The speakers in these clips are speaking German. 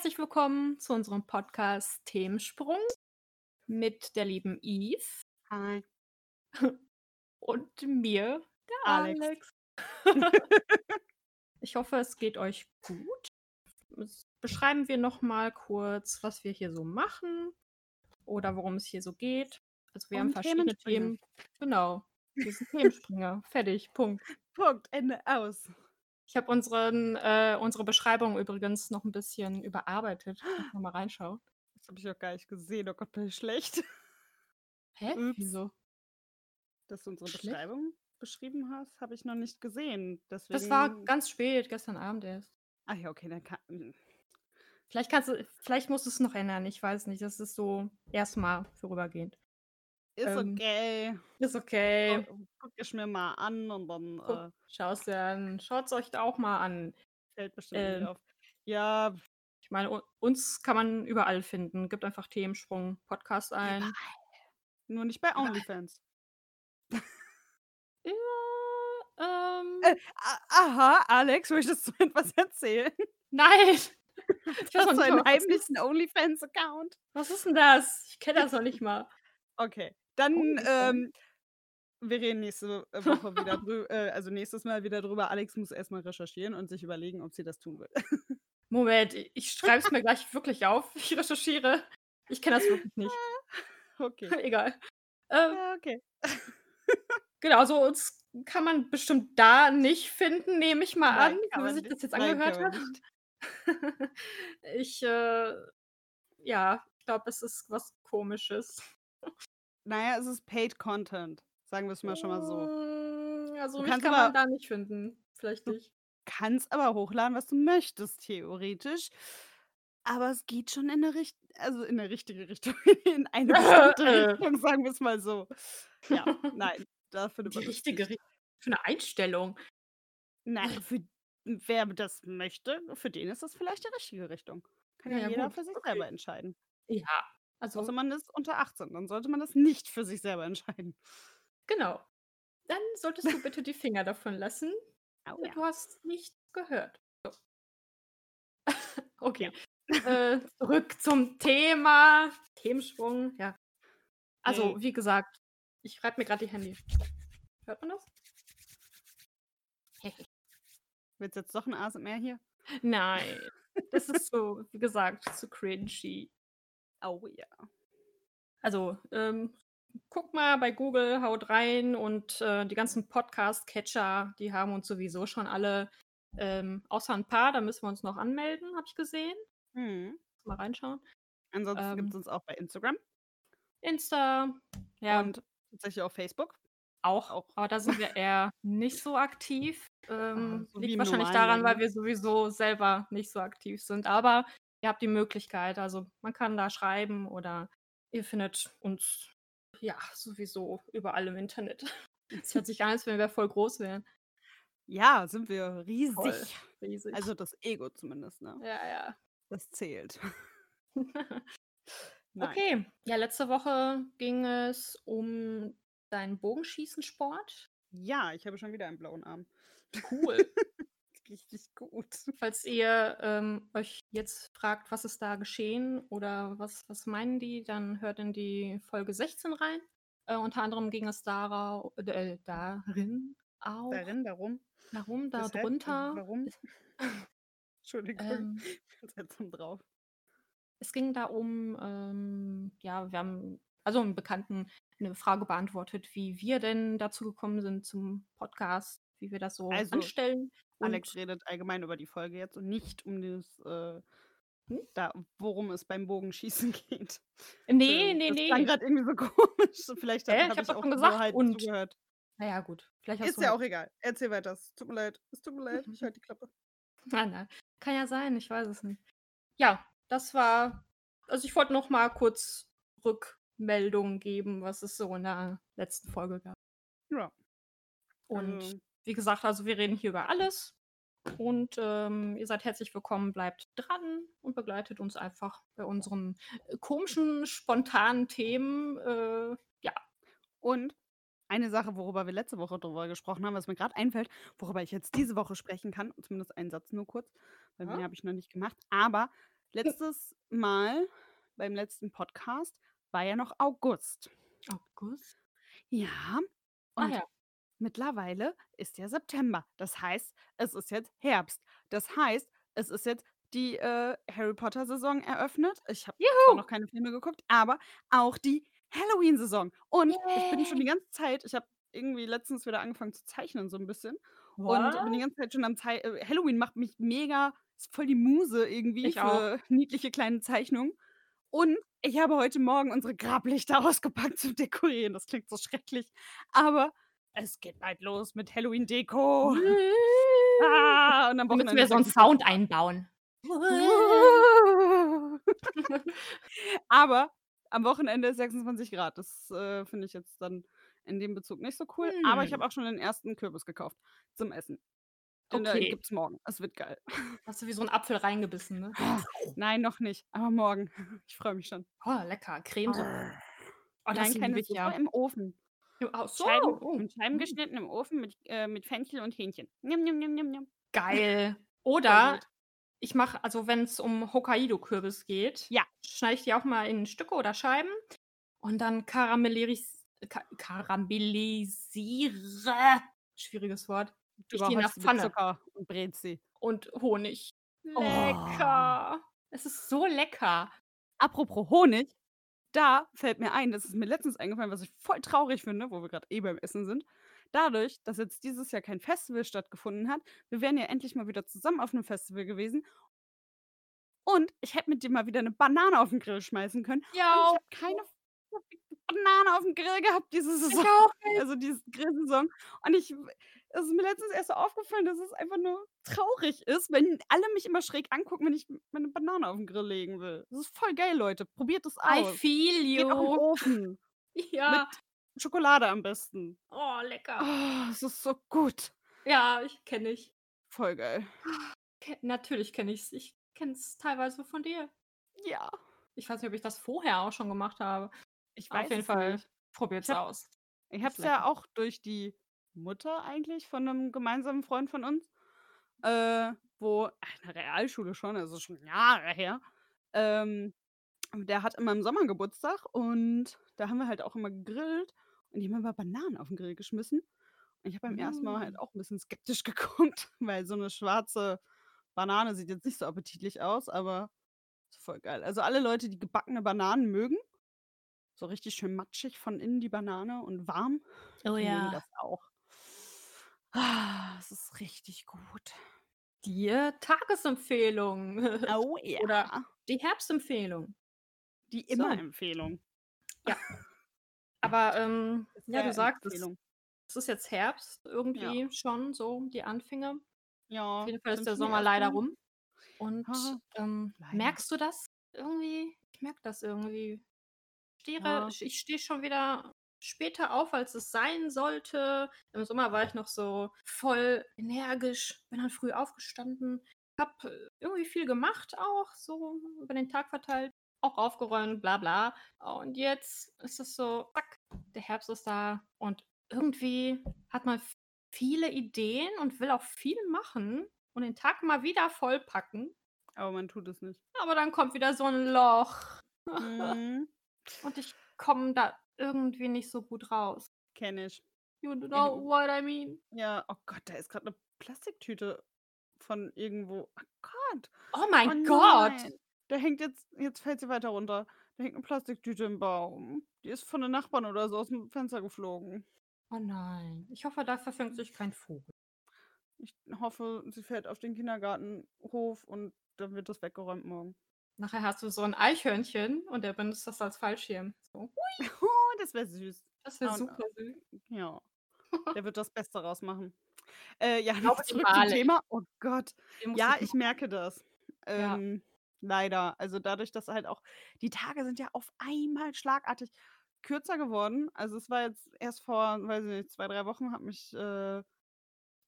herzlich willkommen zu unserem Podcast Themensprung mit der lieben Eve Hi. und mir, der Alex. Alex. Ich hoffe, es geht euch gut. Es- Beschreiben wir noch mal kurz, was wir hier so machen oder worum es hier so geht. Also wir haben Um verschiedene. Themen. Genau. Wir sind Themenspringer. Fertig. Punkt. Punkt, Ende, aus. Ich habe unseren, äh, unsere Beschreibung übrigens noch ein bisschen überarbeitet. Kannst noch mal reinschauen. Das habe ich auch gar nicht gesehen. Oh Gott, bin ich schlecht. Hä? Ups. Wieso? Dass du unsere Schlecht? Beschreibung beschrieben hast, habe ich noch nicht gesehen. Deswegen... Das war ganz spät, gestern Abend erst. Ach ja, okay, dann kann... hm, Vielleicht kannst du, vielleicht musst du es noch ändern, ich weiß nicht. Das ist so erstmal vorübergehend. Ist Ähm, okay. Ist okay. Oh, Guck ich mir mal an und dann Guck, äh, Schau's dir an. Schaut's euch auch mal an. fällt bestimmt Ähm, auf. Ja, Ich meine, uns kann man überall finden. Gibt einfach Themensprung Podcast ein. nur nicht bei OnlyFans. Ja, ähm, Äh, aha, Alex, möchtest du etwas erzählen? nein. Ich du nicht einen heimlichen OnlyFans-Account? was ist denn das? Ich kenne das noch nicht mal. Okay, dann OnlyFans? ähm, wir reden nächste äh, Woche wieder drüber, äh, also nächstes Mal wieder drüber. Alex muss erstmal recherchieren und sich überlegen, ob sie das tun will. Moment, ich- schreibe es mir gleich wirklich auf. Ich recherchiere. Ich kenne das wirklich nicht. Okay. Egal. Ähm, Ja, okay. Genau, so uns kann man bestimmt da nicht finden, nehme ich mal Nein, an, wie man sich das jetzt Nein, angehört hat. Ich, äh, ja, ich glaube, es ist was Komisches. Naja, es ist Paid Content. Sagen wir es mal schon mal so. Mm, Also Du mich kann man aber, da nicht finden. Vielleicht du nicht. kannst aber hochladen, was du möchtest, theoretisch. Aber es geht schon in eine Richt also in eine richtige Richtung, in eine bestimmte Richtung, sagen wir es mal so. Ja, nein, da findet Die man richtige. Richtung. Für eine Einstellung. Nein, für wer das möchte, für den ist das vielleicht die richtige Richtung. Kann Ja, ja jeder gut. für sich selber Okay. entscheiden. Ja, Außer also, man ist unter 18, dann sollte man das nicht für sich selber entscheiden. genau. Dann solltest du bitte die Finger davon lassen. Oh Du ja. hast nichts gehört. So. Okay. Ja. Äh, zurück zum Thema. Themensprung, ja. Also, Hey. wie gesagt, ich reibe mir gerade die Handy. Hört man das? Willst du jetzt doch ein ASMR hier? Nein. Das ist so, wie gesagt, zu cringy. Oh ja. Also, ähm, guck mal bei Google, haut rein und äh, die ganzen Podcast-Catcher, die haben uns sowieso schon alle, ähm, außer ein paar, da müssen wir uns noch anmelden, habe ich gesehen. Mhm. Mal reinschauen. Ansonsten gibt es Ähm, uns auch bei Instagram Insta, ja, und tatsächlich auf Facebook. auch, Auch. aber da sind wir eher nicht so aktiv. Ah, Ähm, so wie liegt wahrscheinlich daran, weil wir sowieso selber nicht so aktiv sind. Aber ihr habt die Möglichkeit, also man kann da schreiben oder ihr findet uns ja sowieso überall im Internet. Es hört sich an, als wenn wir voll groß wären. Ja, sind wir Voll riesig. riesig. Also das Ego zumindest, ne? ja, ja. Das zählt. Okay, ja, letzte Woche ging es um deinen Bogenschießensport. Ja, ich habe schon wieder einen blauen Arm. Cool. Richtig gut. Falls ihr ähm, euch jetzt fragt, was ist da geschehen oder was, was meinen die, dann hört in die Folge 16 rein. Äh, unter anderem ging es darau äh, darin auch Darin, darum. darum, darunter. Warum? Entschuldigung. Ähm, Ich bin seltsam drauf. es ging da um, ähm, ja, wir haben also einem Bekannten eine Frage beantwortet, wie wir denn dazu gekommen sind zum Podcast, wie wir das so Also, anstellen. Alex redet allgemein über die Folge jetzt und nicht um das, äh, hm? da, worum es beim Bogenschießen geht. nee, Entschuldigung, nee, das klang nee. gerade irgendwie so komisch. Vielleicht habe Ich hab ich doch auch schon gesagt halt und. zugehört. Naja, gut. Vielleicht Ist ja auch egal. Erzähl weiter. Es tut mir leid. Es tut mir leid. Ich halte die Klappe. Ah, nein. Kann ja sein, ich weiß es nicht. Ja, das war. Also ich wollte noch mal kurz Rückmeldungen geben, was es so in der letzten Folge gab. Ja. Und Also, wie gesagt, also wir reden hier über alles. Und ähm, ihr seid herzlich willkommen, bleibt dran und begleitet uns einfach bei unseren äh, komischen, spontanen Themen. Äh, ja. und eine Sache, worüber wir letzte Woche drüber gesprochen haben, was mir gerade einfällt, worüber ich jetzt diese Woche sprechen kann, zumindest einen Satz nur kurz, weil Ja? mehr habe ich noch nicht gemacht. Aber letztes Mal beim letzten Podcast war ja noch August. August? Ja, Ah und ja. Mittlerweile ist ja September. Das heißt, es ist jetzt Herbst. Das heißt, es ist jetzt die, äh, Harry-Potter-Saison eröffnet. Ich habe noch keine Filme geguckt, aber auch die Halloween-Saison. Und ich bin schon die ganze Zeit ich habe irgendwie letztens wieder angefangen zu zeichnen so 'n bisschen und bin die What? ganze Zeit schon am Zei äh, Halloween macht mich mega ist voll die Muse irgendwie Ich auch. für niedliche kleine Zeichnungen. Und ich habe heute Morgen unsere Grablichter ausgepackt zum Dekorieren. Das klingt so schrecklich, aber es geht bald los mit Halloween-Deko. Ah, und am Da müssen wir so 'n 26 Sound einbauen. Aber am Wochenende ist 26 Grad. Das, äh, finde ich jetzt dann in dem Bezug nicht so cool. Aber ich Hm. habe auch schon den ersten Kürbis gekauft zum Essen. Den, äh, Okay. gibt's morgen. Es wird geil. Hast du wie so 'n Apfel reingebissen, ne? Nein, noch nicht, aber morgen. Ich freue mich schon. Oh, lecker, Cremesuppe. Oh, das Nein, keine Suppe ja. im Ofen. Ach so. Scheiben Oh. in Scheiben Mhm. geschnitten im Ofen mit äh, mit Fenchel und Hähnchen. Njam, njam, njam, njam. Geil. Oder ich mache also, wenn's um Hokkaido-Kürbis geht, Ja. schneide ich die auch mal in Stücke oder Scheiben und dann karamelliere ka karamellisiere schwieriges Wort ich die mit Pfanne. Zucker und sie. Und Honig. Oh. Lecker. Es ist so lecker. Apropos Honig, da fällt mir ein, das ist mir letztens eingefallen, was ich voll traurig finde, wo wir grad eh beim Essen sind. Dadurch, dass jetzt dieses Jahr kein Festival stattgefunden hat wir wären ja endlich mal wieder zusammen auf 'nem Festival gewesen und ich hätte mit dir mal wieder 'ne Banane auf'n Grill schmeißen können. Und ich Ja. habe keine Banane auf'm Grill gehabt diese Ich Saison. auch nicht. Also, diese Grillsaison. Und ich es ist mir letztens erst so aufgefallen, dass es einfach nur traurig ist, wenn alle mich immer schräg angucken, wenn ich meine Banane auf'n Grill legen will. Das ist voll geil, Leute. Probiert es I aus. feel Geht auch im you. Ofen. Ja. Mit Schokolade am besten. Oh, lecker. Oh, es ist so gut. Ja, ich kenne ich. Voll geil. Ke natürlich kenne ich's. Ich kenne es teilweise von dir. Ja. Ich weiß nicht, ob ich das vorher auch schon gemacht habe. Ich Auf weiß jeden es Fall probiert's Ich habe aus. ich habe es ja auch durch die Mutter eigentlich von 'nem gemeinsamen Freund von uns, äh, wo in der Realschule schon, also schon Jahre her, ähm, der hat immer im Sommer Geburtstag und da haben wir halt auch immer gegrillt und die haben immer Bananen auf'n Grill geschmissen. Und ich habe beim ersten Mal halt Mm. auch 'n bisschen skeptisch geguckt, weil so 'ne schwarze Banane sieht jetzt nicht so appetitlich aus, aber ist voll geil. Also, alle Leute, die gebackene Bananen mögen, so richtig schön matschig von innen die Banane und warm, Oh mögen ja. das auch. Ah, es ist richtig gut. Die, Tagesempfehlung Oh oder ja. die Herbstempfehlung. Die So. Immer-Empfehlung. Ja. Aber, ähm, ja, du sagst es Empfehlung. es ist jetzt Herbst Ja. irgendwie schon so die Anfänge. Auf Ja, jeden Fall ist der Sommer leider rum. Und, Ah, ähm, merkst du das irgendwie? Ich merke das irgendwie. Stehe Ja. ich stehe schon wieder später auf, als es sein sollte. Im Sommer war ich noch so voll energisch, bin dann früh aufgestanden, habe irgendwie viel gemacht auch, so über den Tag verteilt, auch aufgeräumt, bla bla. Und jetzt ist es so, zack, der Herbst ist da und irgendwie hat man viele Ideen und will auch viel machen und den Tag mal wieder vollpacken. Aber man tut es nicht. Aber dann kommt wieder so 'n Loch. Mhm. Und ich komme da irgendwie nicht so gut raus. Kenne ich. You know what I mean? Ja, oh Gott, da ist grad 'ne Plastiktüte von irgendwo. Oh Gott. Oh Oh mein Gott. nein. Da hängt jetzt jetzt fällt sie weiter runter. Da hängt 'ne Plastiktüte im Baum. Die ist von den Nachbarn oder so aus'm Fenster geflogen. Oh nein. Ich hoffe, da verfängt sich kein Vogel. Ich hoffe, sie fällt auf den Kindergartenhof und dann wird das weggeräumt morgen. Nachher hast du so 'n Eichhörnchen und der benutzt das als Fallschirm. So. Oh, das wäre süß. Das wäre super süß. ja, der wird das Beste raus machen. Äh, ja, Glaube zurück zum. Thema. Oh Gott. Ja, ich merke das. Ja. Ähm, leider. Also, dadurch, dass halt auch die Tage sind ja auf einmal schlagartig kürzer geworden. Also, es war jetzt erst vor, weiß ich nicht, 2, 3 Wochen hat mich, äh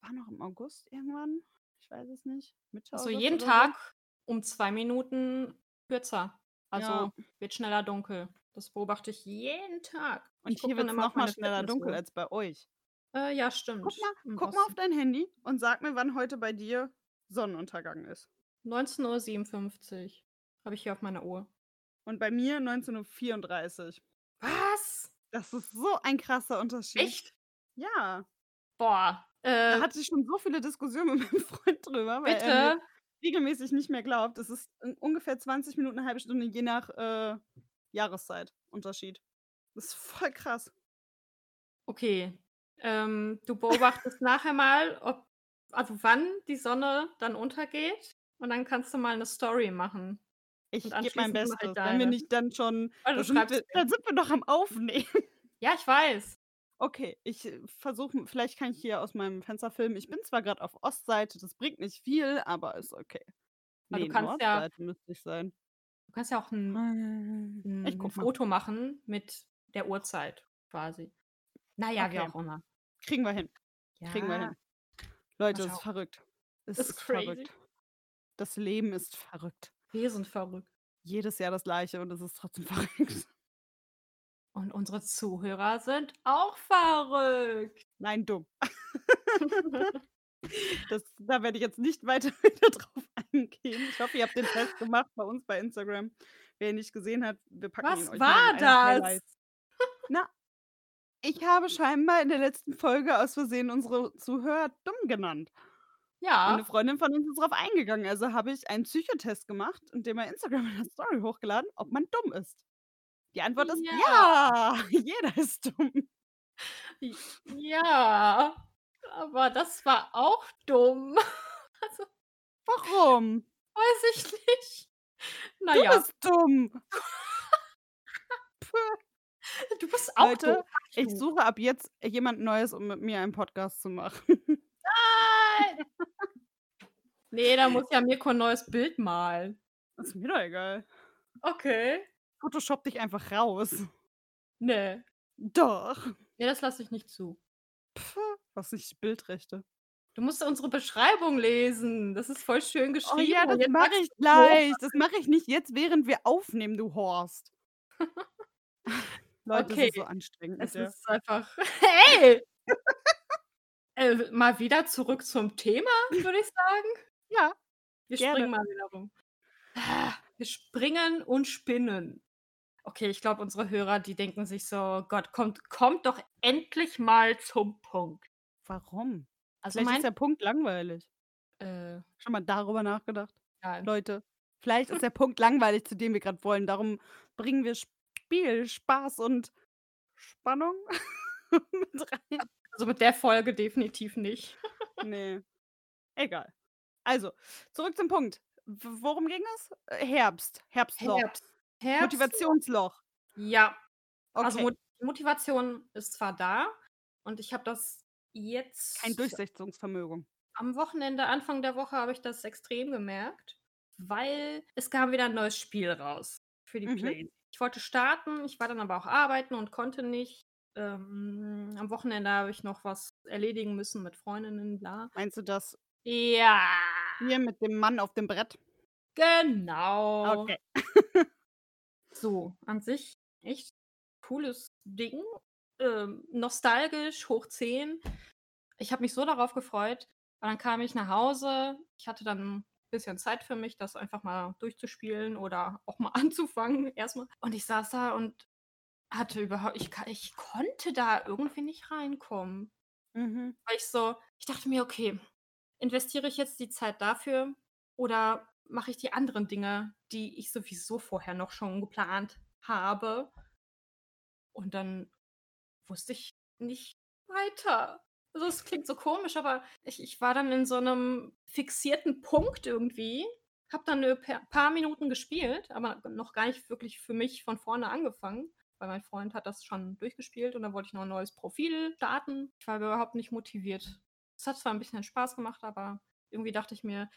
war noch im August irgendwann? Ich weiß es nicht. Mitte Also, jeden. Tag um 2 Minuten kürzer. Also, Ja. wird schneller dunkel. Das beobachte ich jeden Tag. Ich Und gucke hier dann wird's immer auf noch mal meine schneller dunkel als bei euch. Äh, ja, stimmt. Guck mal guck mal auf dein Handy und sag mir, wann heute bei dir Sonnenuntergang ist. 19:57 Uhr. Habe ich hier auf meiner Uhr. Und bei mir 19:34 Uhr. Was? Das ist so ein krasser Unterschied. Echt? Ja. Boah. Da Äh, hatte ich schon so viele Diskussionen mit meinem Freund drüber, er bitte? Regelmäßig nicht mehr glaubt. Es ist ungefähr 20 Minuten, 1/2 Stunde, je nach, äh, Jahreszeit Unterschied. Das ist voll krass. Okay. Ähm, du beobachtest nachher mal, ob also wann die Sonne dann untergeht und dann kannst du mal 'ne Story machen. Ich gebe mein Bestes, wenn wir nicht dann schon du da sind wir mir. da sind wir doch am Aufnehmen. Ja, ich weiß. Okay, ich, äh, versuche vielleicht kann ich hier aus meinem Fenster filmen. Ich bin zwar grad auf Ostseite, das bringt nicht viel, aber ist okay. Aber Ne, du kannst ja Nordseite müsste ich sein. du kannst ja auch 'n Hm, ich 'n gucke mal. Foto machen mit der Uhrzeit quasi. Na ja, wie Okay. auch immer. Kriegen wir hin. Kriegen wir Ja. hin. Leute, es ist verrückt. Es Ist ist crazy. verrückt. Das Leben ist verrückt. Wir sind verrückt. Jedes Jahr das Gleiche und es ist trotzdem verrückt. Und unsere Zuhörer sind auch verrückt. Nein, dumm. Das da werde ich jetzt nicht weiter wieder drauf eingehen. Ich hoffe, ihr habt den Test gemacht bei uns bei Instagram. Wer ihn nicht gesehen hat, wir packen ihn Was euch mal war eine das? Na, ich habe scheinbar in der letzten Folge aus Versehen unsere Zuhörer dumm genannt. Und Ja. Freundin von uns ist drauf eingegangen. Also habe ich einen Psychotest gemacht den bei Instagram in der Story hochgeladen, ob man dumm ist. Die Antwort ist Ja. ja, jeder ist dumm. Ja, aber das war auch dumm. Also Warum? weiß ich nicht. Na Du bist dumm. Du bist auch dumm, Leute, sage ich suche ab jetzt jemand Neues, um mit mir einen Podcast zu machen. Nein. Ne, da muss ja Mirko 'n neues Bild malen. Ist mir doch egal. Okay. Photoshop dich einfach raus. Ne. Doch. Ne, das lasse ich nicht zu. Was nicht Bildrechte. Du musst unsere Beschreibung lesen. Das ist voll schön Oh geschrieben ja, und das mache ich gleich. Das mache ich nicht jetzt, während wir aufnehmen, du Horst. Leute, das Okay. ist so anstrengend Es ist einfach hey! Äh, mal wieder zurück zum Thema, würde ich sagen. Ja, Wir gerne. springen mal wieder rum. Ah, Wir springen und spinnen. Okay, ich glaube, unsere Hörer, die denken sich so: „Gott, kommt kommt doch endlich mal zum Punkt.“ Warum? Also Vielleicht ist der Punkt langweilig. Äh. Schon mal darüber nachgedacht? Nein. Leute, vielleicht ist der Punkt langweilig, zu dem wir grad wollen. Darum bringen wir Spiel, Spaß und Spannung mit rein. Also mit der Folge definitiv nicht. Ne. Egal. Also, zurück zum Punkt. Worum ging es? Herbst, Herbstloch. Herbst. Herbstloch. Motivationsloch. Ja. Also Okay. Mot Motivation ist zwar da und ich habe das jetzt Kein Durchsetzungsvermögen. am Wochenende, Anfang der Woche habe ich das extrem gemerkt, weil es kam wieder 'n neues Spiel raus für die Mhm. Play. Ich wollte starten, ich war dann aber auch arbeiten und konnte nicht. Ähm, am Wochenende habe ich noch was erledigen müssen mit Freundinnen, bla. Meinst du das Ja. hier mit dem Mann auf dem Brett? Genau. Okay. So, an sich echt cooles Ding. Ähm, nostalgisch, hoch 10. Ich habe mich so darauf gefreut. Und dann kam ich nach Hause. Ich hatte dann 'n bisschen Zeit für mich, das einfach mal durchzuspielen oder auch mal anzufangen erst mal. Und ich saß da und hatte überhaupt ich ich konnte da irgendwie nicht reinkommen. Mhm. Weil ich so ich dachte mir: „Okay, investiere ich jetzt die Zeit dafür oder mache ich die anderen Dinge, die ich sowieso vorher noch schon geplant habe?“ Und dann wusste ich nicht weiter. Also, es klingt so komisch, aber ich ich war dann in so 'nem fixierten Punkt irgendwie, habe dann pa paar Minuten gespielt, aber noch gar nicht wirklich für mich von vorne angefangen, weil mein Freund hat das schon durchgespielt und dann wollte ich noch 'n neues Profil starten. Ich war überhaupt nicht motiviert. Es hat zwar 'n bisschen Spaß gemacht, aber irgendwie dachte ich mir: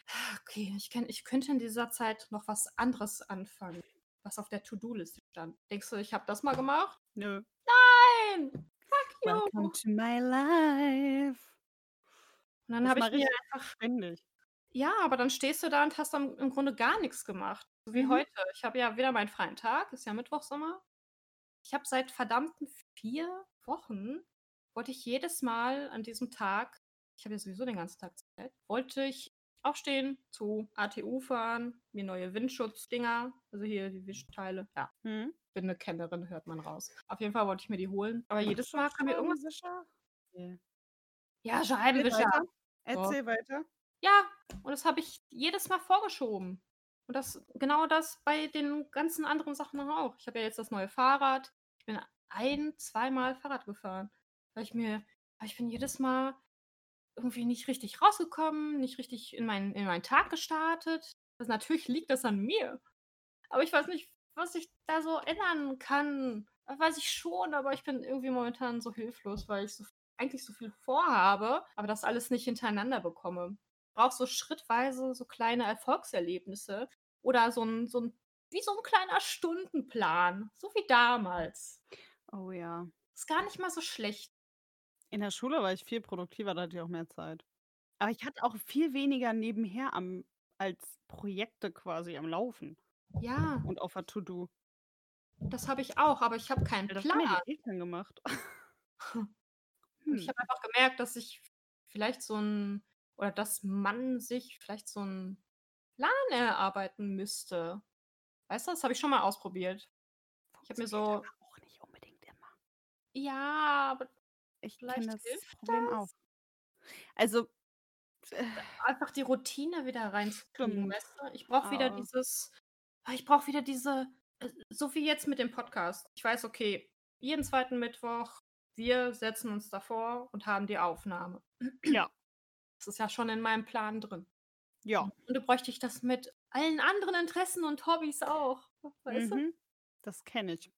„Okay, ich kann ich könnte in dieser Zeit noch was anderes anfangen“, was auf der To-do-Liste stand. Denkst du, ich habe das mal gemacht? Nö. Nein! Fuck you! Welcome to my life. Und dann habe ich mir einfach ständig. Ja, aber dann stehst du da und hast dann im Grunde gar nix gemacht, so wie Mhm. heute. Ich habe ja wieder meinen freien Tag, ist ja Mittwochs immer. Ich habe seit verdammten 4 Wochen wollte ich jedes Mal an diesem Tag ich habe ja sowieso den ganzen Tag Zeit, wollte ich aufstehen, zu ATU fahren, mir neue Windschutzdinger, also hier die Wischteile. Ja, Mhm. bin eine Kennerin, hört man raus. Auf jeden Fall wollte ich mir die holen, aber jedes Mal kam mir irgendwas? Ne. Ja, Erzähl Scheibenwischer. weiter. So. Erzähl weiter. Ja, und das habe ich jedes Mal vorgeschoben. Und das genau das bei den ganzen anderen Sachen auch. Ich habe ja jetzt das neue Fahrrad. Ich bin ein zweimal Fahrrad gefahren, weil ich mir weil ich bin jedes Mal irgendwie nicht richtig rausgekommen, nicht richtig in meinen in meinen Tag gestartet. Also, natürlich liegt das an mir. Aber ich weiß nicht, was ich da so ändern kann. Äh, weiß ich schon, aber ich bin irgendwie momentan so hilflos, weil ich so eigentlich so viel vorhabe, aber das alles nicht hintereinander bekomme. Brauche so schrittweise so kleine Erfolgserlebnisse oder so 'n so 'n wie so 'n kleiner Stundenplan, so wie damals. Oh ja. Ist gar nicht mal so schlecht. In der Schule war ich viel produktiver, da hatte ich auch mehr Zeit. Aber ich hatte auch viel weniger nebenher am als Projekte quasi am Laufen Ja. und auf der To-do. Das habe ich auch, aber ich habe keinen das haben ja Plan. die Eltern gemacht. Und ich Hm. habe einfach gemerkt, dass ich vielleicht so 'n oder dass man sich vielleicht so 'n Plan erarbeiten müsste. Weißt du, das habe ich schon mal ausprobiert. Ich habe mir so auch nicht unbedingt immer. Ja, aber Ich kenne das Problem auch. das? Also äh, Einfach die Routine wieder reinzukriegen, weißt du? Ich brauche wieder Aber dieses ah, ich brauche wieder diese äh, so wie jetzt mit dem Podcast. Ich weiß, okay, jeden 2. Mittwoch, wir setzen uns davor und haben die Aufnahme. Ja. Das ist ja schon in meinem Plan drin. Ja. Im Grunde bräuchte ich das mit allen anderen Interessen und Hobbys auch, weißt du? Mhm. Das kenne ich.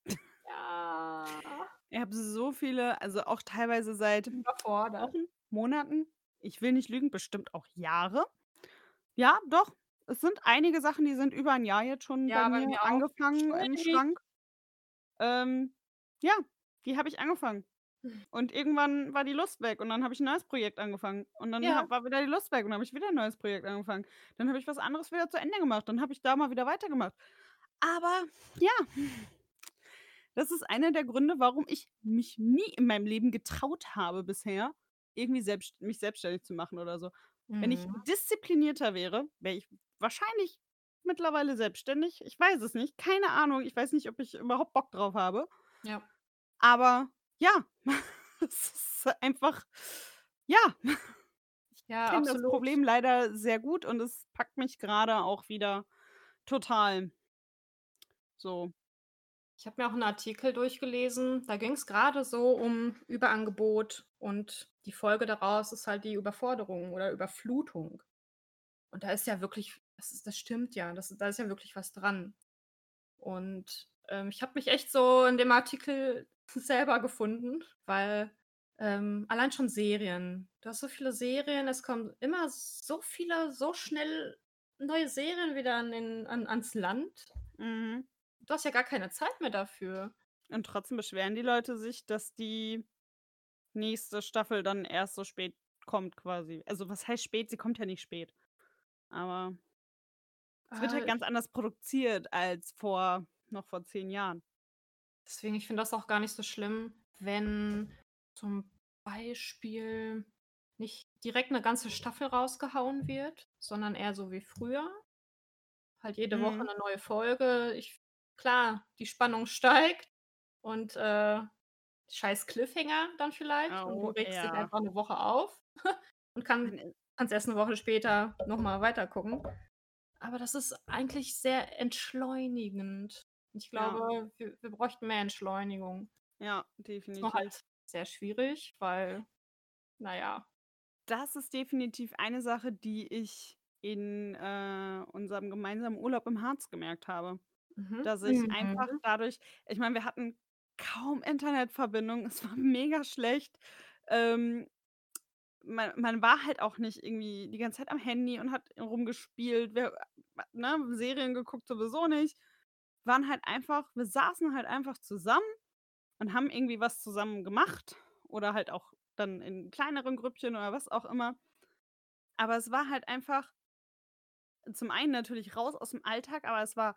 Ja. Ich habe so viele also auch teilweise seit Überfordert. Wochen, Monaten, ich will nicht lügen, bestimmt auch Jahre. Ja, doch, es sind einige Sachen, die sind über 'n Jahr jetzt schon Ja, bei bei mir mir auch. angefangen im Schuldig. Schrank. Ähm, ja, die habe ich angefangen. Hm. Und irgendwann war die Lust weg und dann habe ich 'n neues Projekt angefangen. Und dann Ja. ha war wieder die Lust weg und dann habe ich wieder 'n neues Projekt angefangen. Dann habe ich was anderes wieder zu Ende gemacht. Dann habe ich da mal wieder weitergemacht. Aber ja, das ist einer der Gründe, warum ich mich nie in meinem Leben getraut habe bisher, irgendwie selbst mich selbstständig zu machen oder so. Wenn ich Mhm. disziplinierter wäre, wäre ich wahrscheinlich mittlerweile selbstständig. Ich weiß es nicht. Keine Ahnung. Ich weiß nicht, ob ich überhaupt Bock drauf habe. Ja. Aber ja, es ist einfach ja. Ich Ja, kenne das. Problem leider sehr gut und es packt mich grade auch wieder total. So. Ich habe mir auch 'n Artikel durchgelesen, da ging's grade so um Überangebot und die Folge daraus ist halt die Überforderung oder Überflutung. Und da ist ja wirklich das ist das stimmt ja, das da ist ja wirklich was dran. Und, ähm, ich habe mich echt so in dem Artikel selber gefunden, weil, ähm, allein schon Serien. Du hast so viele Serien, es kommen immer so viele so schnell neue Serien wieder an den an ans Land. Mhm. Du hast ja gar keine Zeit mehr dafür. Und trotzdem beschweren die Leute sich, dass die nächste Staffel dann erst so spät kommt quasi. Also, was heißt spät? Sie kommt ja nicht spät. Aber es wird halt Ah, ganz anders produziert als vor noch vor 10 Jahren. Deswegen, ich finde das auch gar nicht so schlimm, wenn zum Beispiel nicht direkt 'ne ganze Staffel rausgehauen wird, sondern eher so wie früher. Halt jede Woche Mhm. 'ne neue Folge. Ich klar, die Spannung steigt und, äh, scheiß Cliffhanger dann vielleicht und du Oh, regst dich ja. einfach 'ne Woche auf und kann i kannst erst 'ne Woche später noch mal weitergucken. Aber das ist eigentlich sehr entschleunigend. Ich Ja. glaube, wir wir bräuchten mehr Entschleunigung. Ja, Ist nur definitiv. halt sehr schwierig, weil na ja. Das ist definitiv eine Sache, die ich in, äh, unserem gemeinsamen Urlaub im Harz gemerkt habe. Mhm. Dass ich einfach Mhm. dadurch ich meine, wir hatten kaum Internetverbindung. Es war mega schlecht. Ähm, man man war halt auch nicht irgendwie die ganze Zeit am Handy und hat rumgespielt. Wir ne, Serien geguckt sowieso nicht. Waren halt einfach wir saßen halt einfach zusammen und haben irgendwie was zusammen gemacht oder halt auch dann in kleineren Grüppchen oder was auch immer. Aber es war halt einfach zum einen natürlich raus aus'm Alltag, aber es war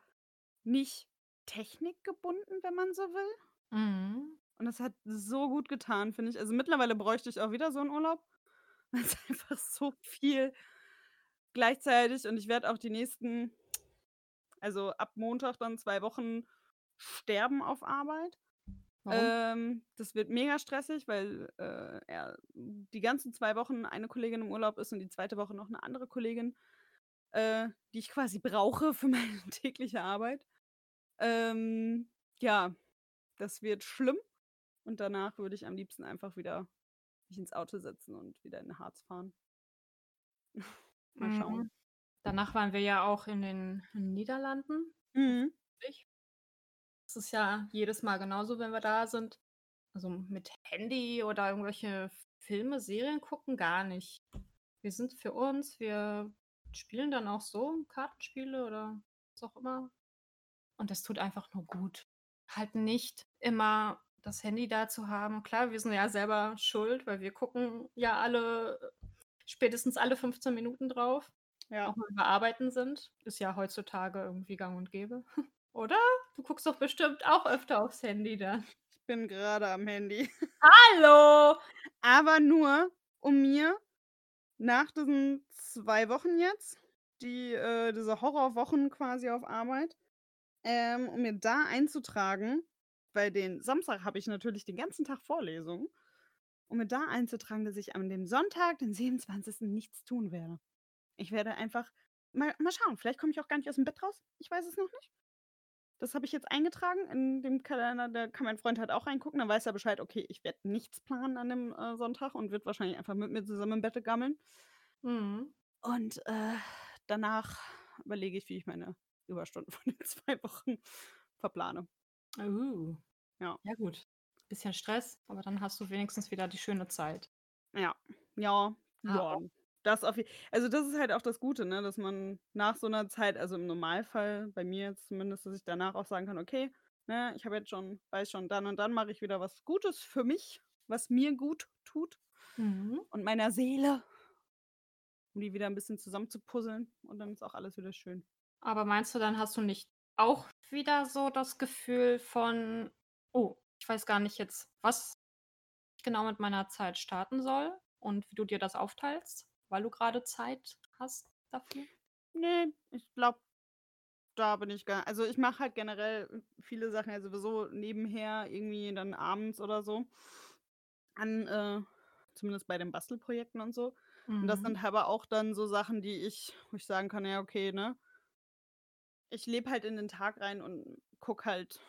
nicht technikgebunden, wenn man so will. Mhm. Und das hat so gut getan, finde ich. Also, mittlerweile bräuchte ich auch wieder so 'n Urlaub, weil's einfach so viel gleichzeitig und ich werde auch die nächsten also, ab Montag dann 2 Wochen sterben auf Arbeit. Ähm, das wird mega stressig, weil, äh, er die ganzen 2 Wochen eine Kollegin im Urlaub ist und die zweite Woche noch 'ne andere Kollegin, äh, die ich quasi brauche für meine tägliche Arbeit. Ähm, ja, das wird schlimm und danach würde ich am liebsten einfach wieder mich ins Auto setzen und wieder in Harz fahren. Mal schauen. Mhm. Danach waren wir ja auch in den Niederlanden. Mhm. Das ist ja jedes Mal genauso, wenn wir da sind. Also, mit Handy oder irgendwelche Filme, Serien gucken, gar nicht. Wir sind für uns, wir spielen dann auch so Kartenspiele oder was auch immer. Und das tut einfach nur gut. Halt nicht immer das Handy da zu haben. Klar, wir sind ja selber schuld, weil wir gucken ja alle spätestens alle 15 Minuten drauf. Ja. Auch wenn wir arbeiten sind. Ist ja heutzutage irgendwie gang und gäbe. Oder? Du guckst doch bestimmt auch öfter aufs Handy dann. Ich bin gerade am Handy. Hallo! Aber nur, um mir nach diesen 2 Wochen jetzt, die äh, diese Horrorwochen quasi auf Arbeit, ähm, um mir da einzutragen, weil den Samstag habe ich natürlich den ganzen Tag Vorlesungen, um mir da einzutragen, dass ich an dem Sonntag, den 27. nichts tun werde. Ich werde einfach mal mal schauen, vielleicht komme ich auch gar nicht aus'm Bett raus. Ich weiß es noch nicht. Das habe ich jetzt eingetragen in dem Kalender, da kann mein Freund halt auch reingucken, dann weiß er Bescheid, okay, ich werde nichts planen an dem, äh, Sonntag und wird wahrscheinlich einfach mit mir zusammen im Bette gammeln. Mhm. Und, äh, danach überlege ich, wie ich meine Überstunden von den 2 Wochen verplane. Uh. Ja. Ja gut. Bisschen Stress, aber dann hast du wenigstens wieder die schöne Zeit. Ja. Ja, Ah, ja. Das auf also, das ist halt auch das Gute, ne, dass man nach so 'ner Zeit also, im Normalfall, bei mir jetzt zumindest, dass ich danach auch sagen kann: „Okay, ne, ich habe jetzt schon weiß schon, dann und dann mache ich wieder was Gutes für mich, was mir gut tut Mhm. und meiner Seele.“ Um die wieder 'n bisschen zusammenzupuzzeln und dann ist auch alles wieder schön. Aber meinst du, dann hast du nicht auch wieder so das Gefühl von: „Oh, ich weiß gar nicht jetzt, was ich genau mit meiner Zeit starten soll und wie du dir das aufteilst, weil du grade Zeit hast dafür?“ Ne, ich glaube, da bin ich gar also, ich mache halt generell viele Sachen ja sowieso nebenher irgendwie dann abends oder so an äh, zumindest bei den Bastelprojekten und so. Und das Mhm. sind aber auch dann so Sachen, die ich wo ich sagen kann: „Ja, okay, ne?“ Ich lebe halt in den Tag rein und gucke halt,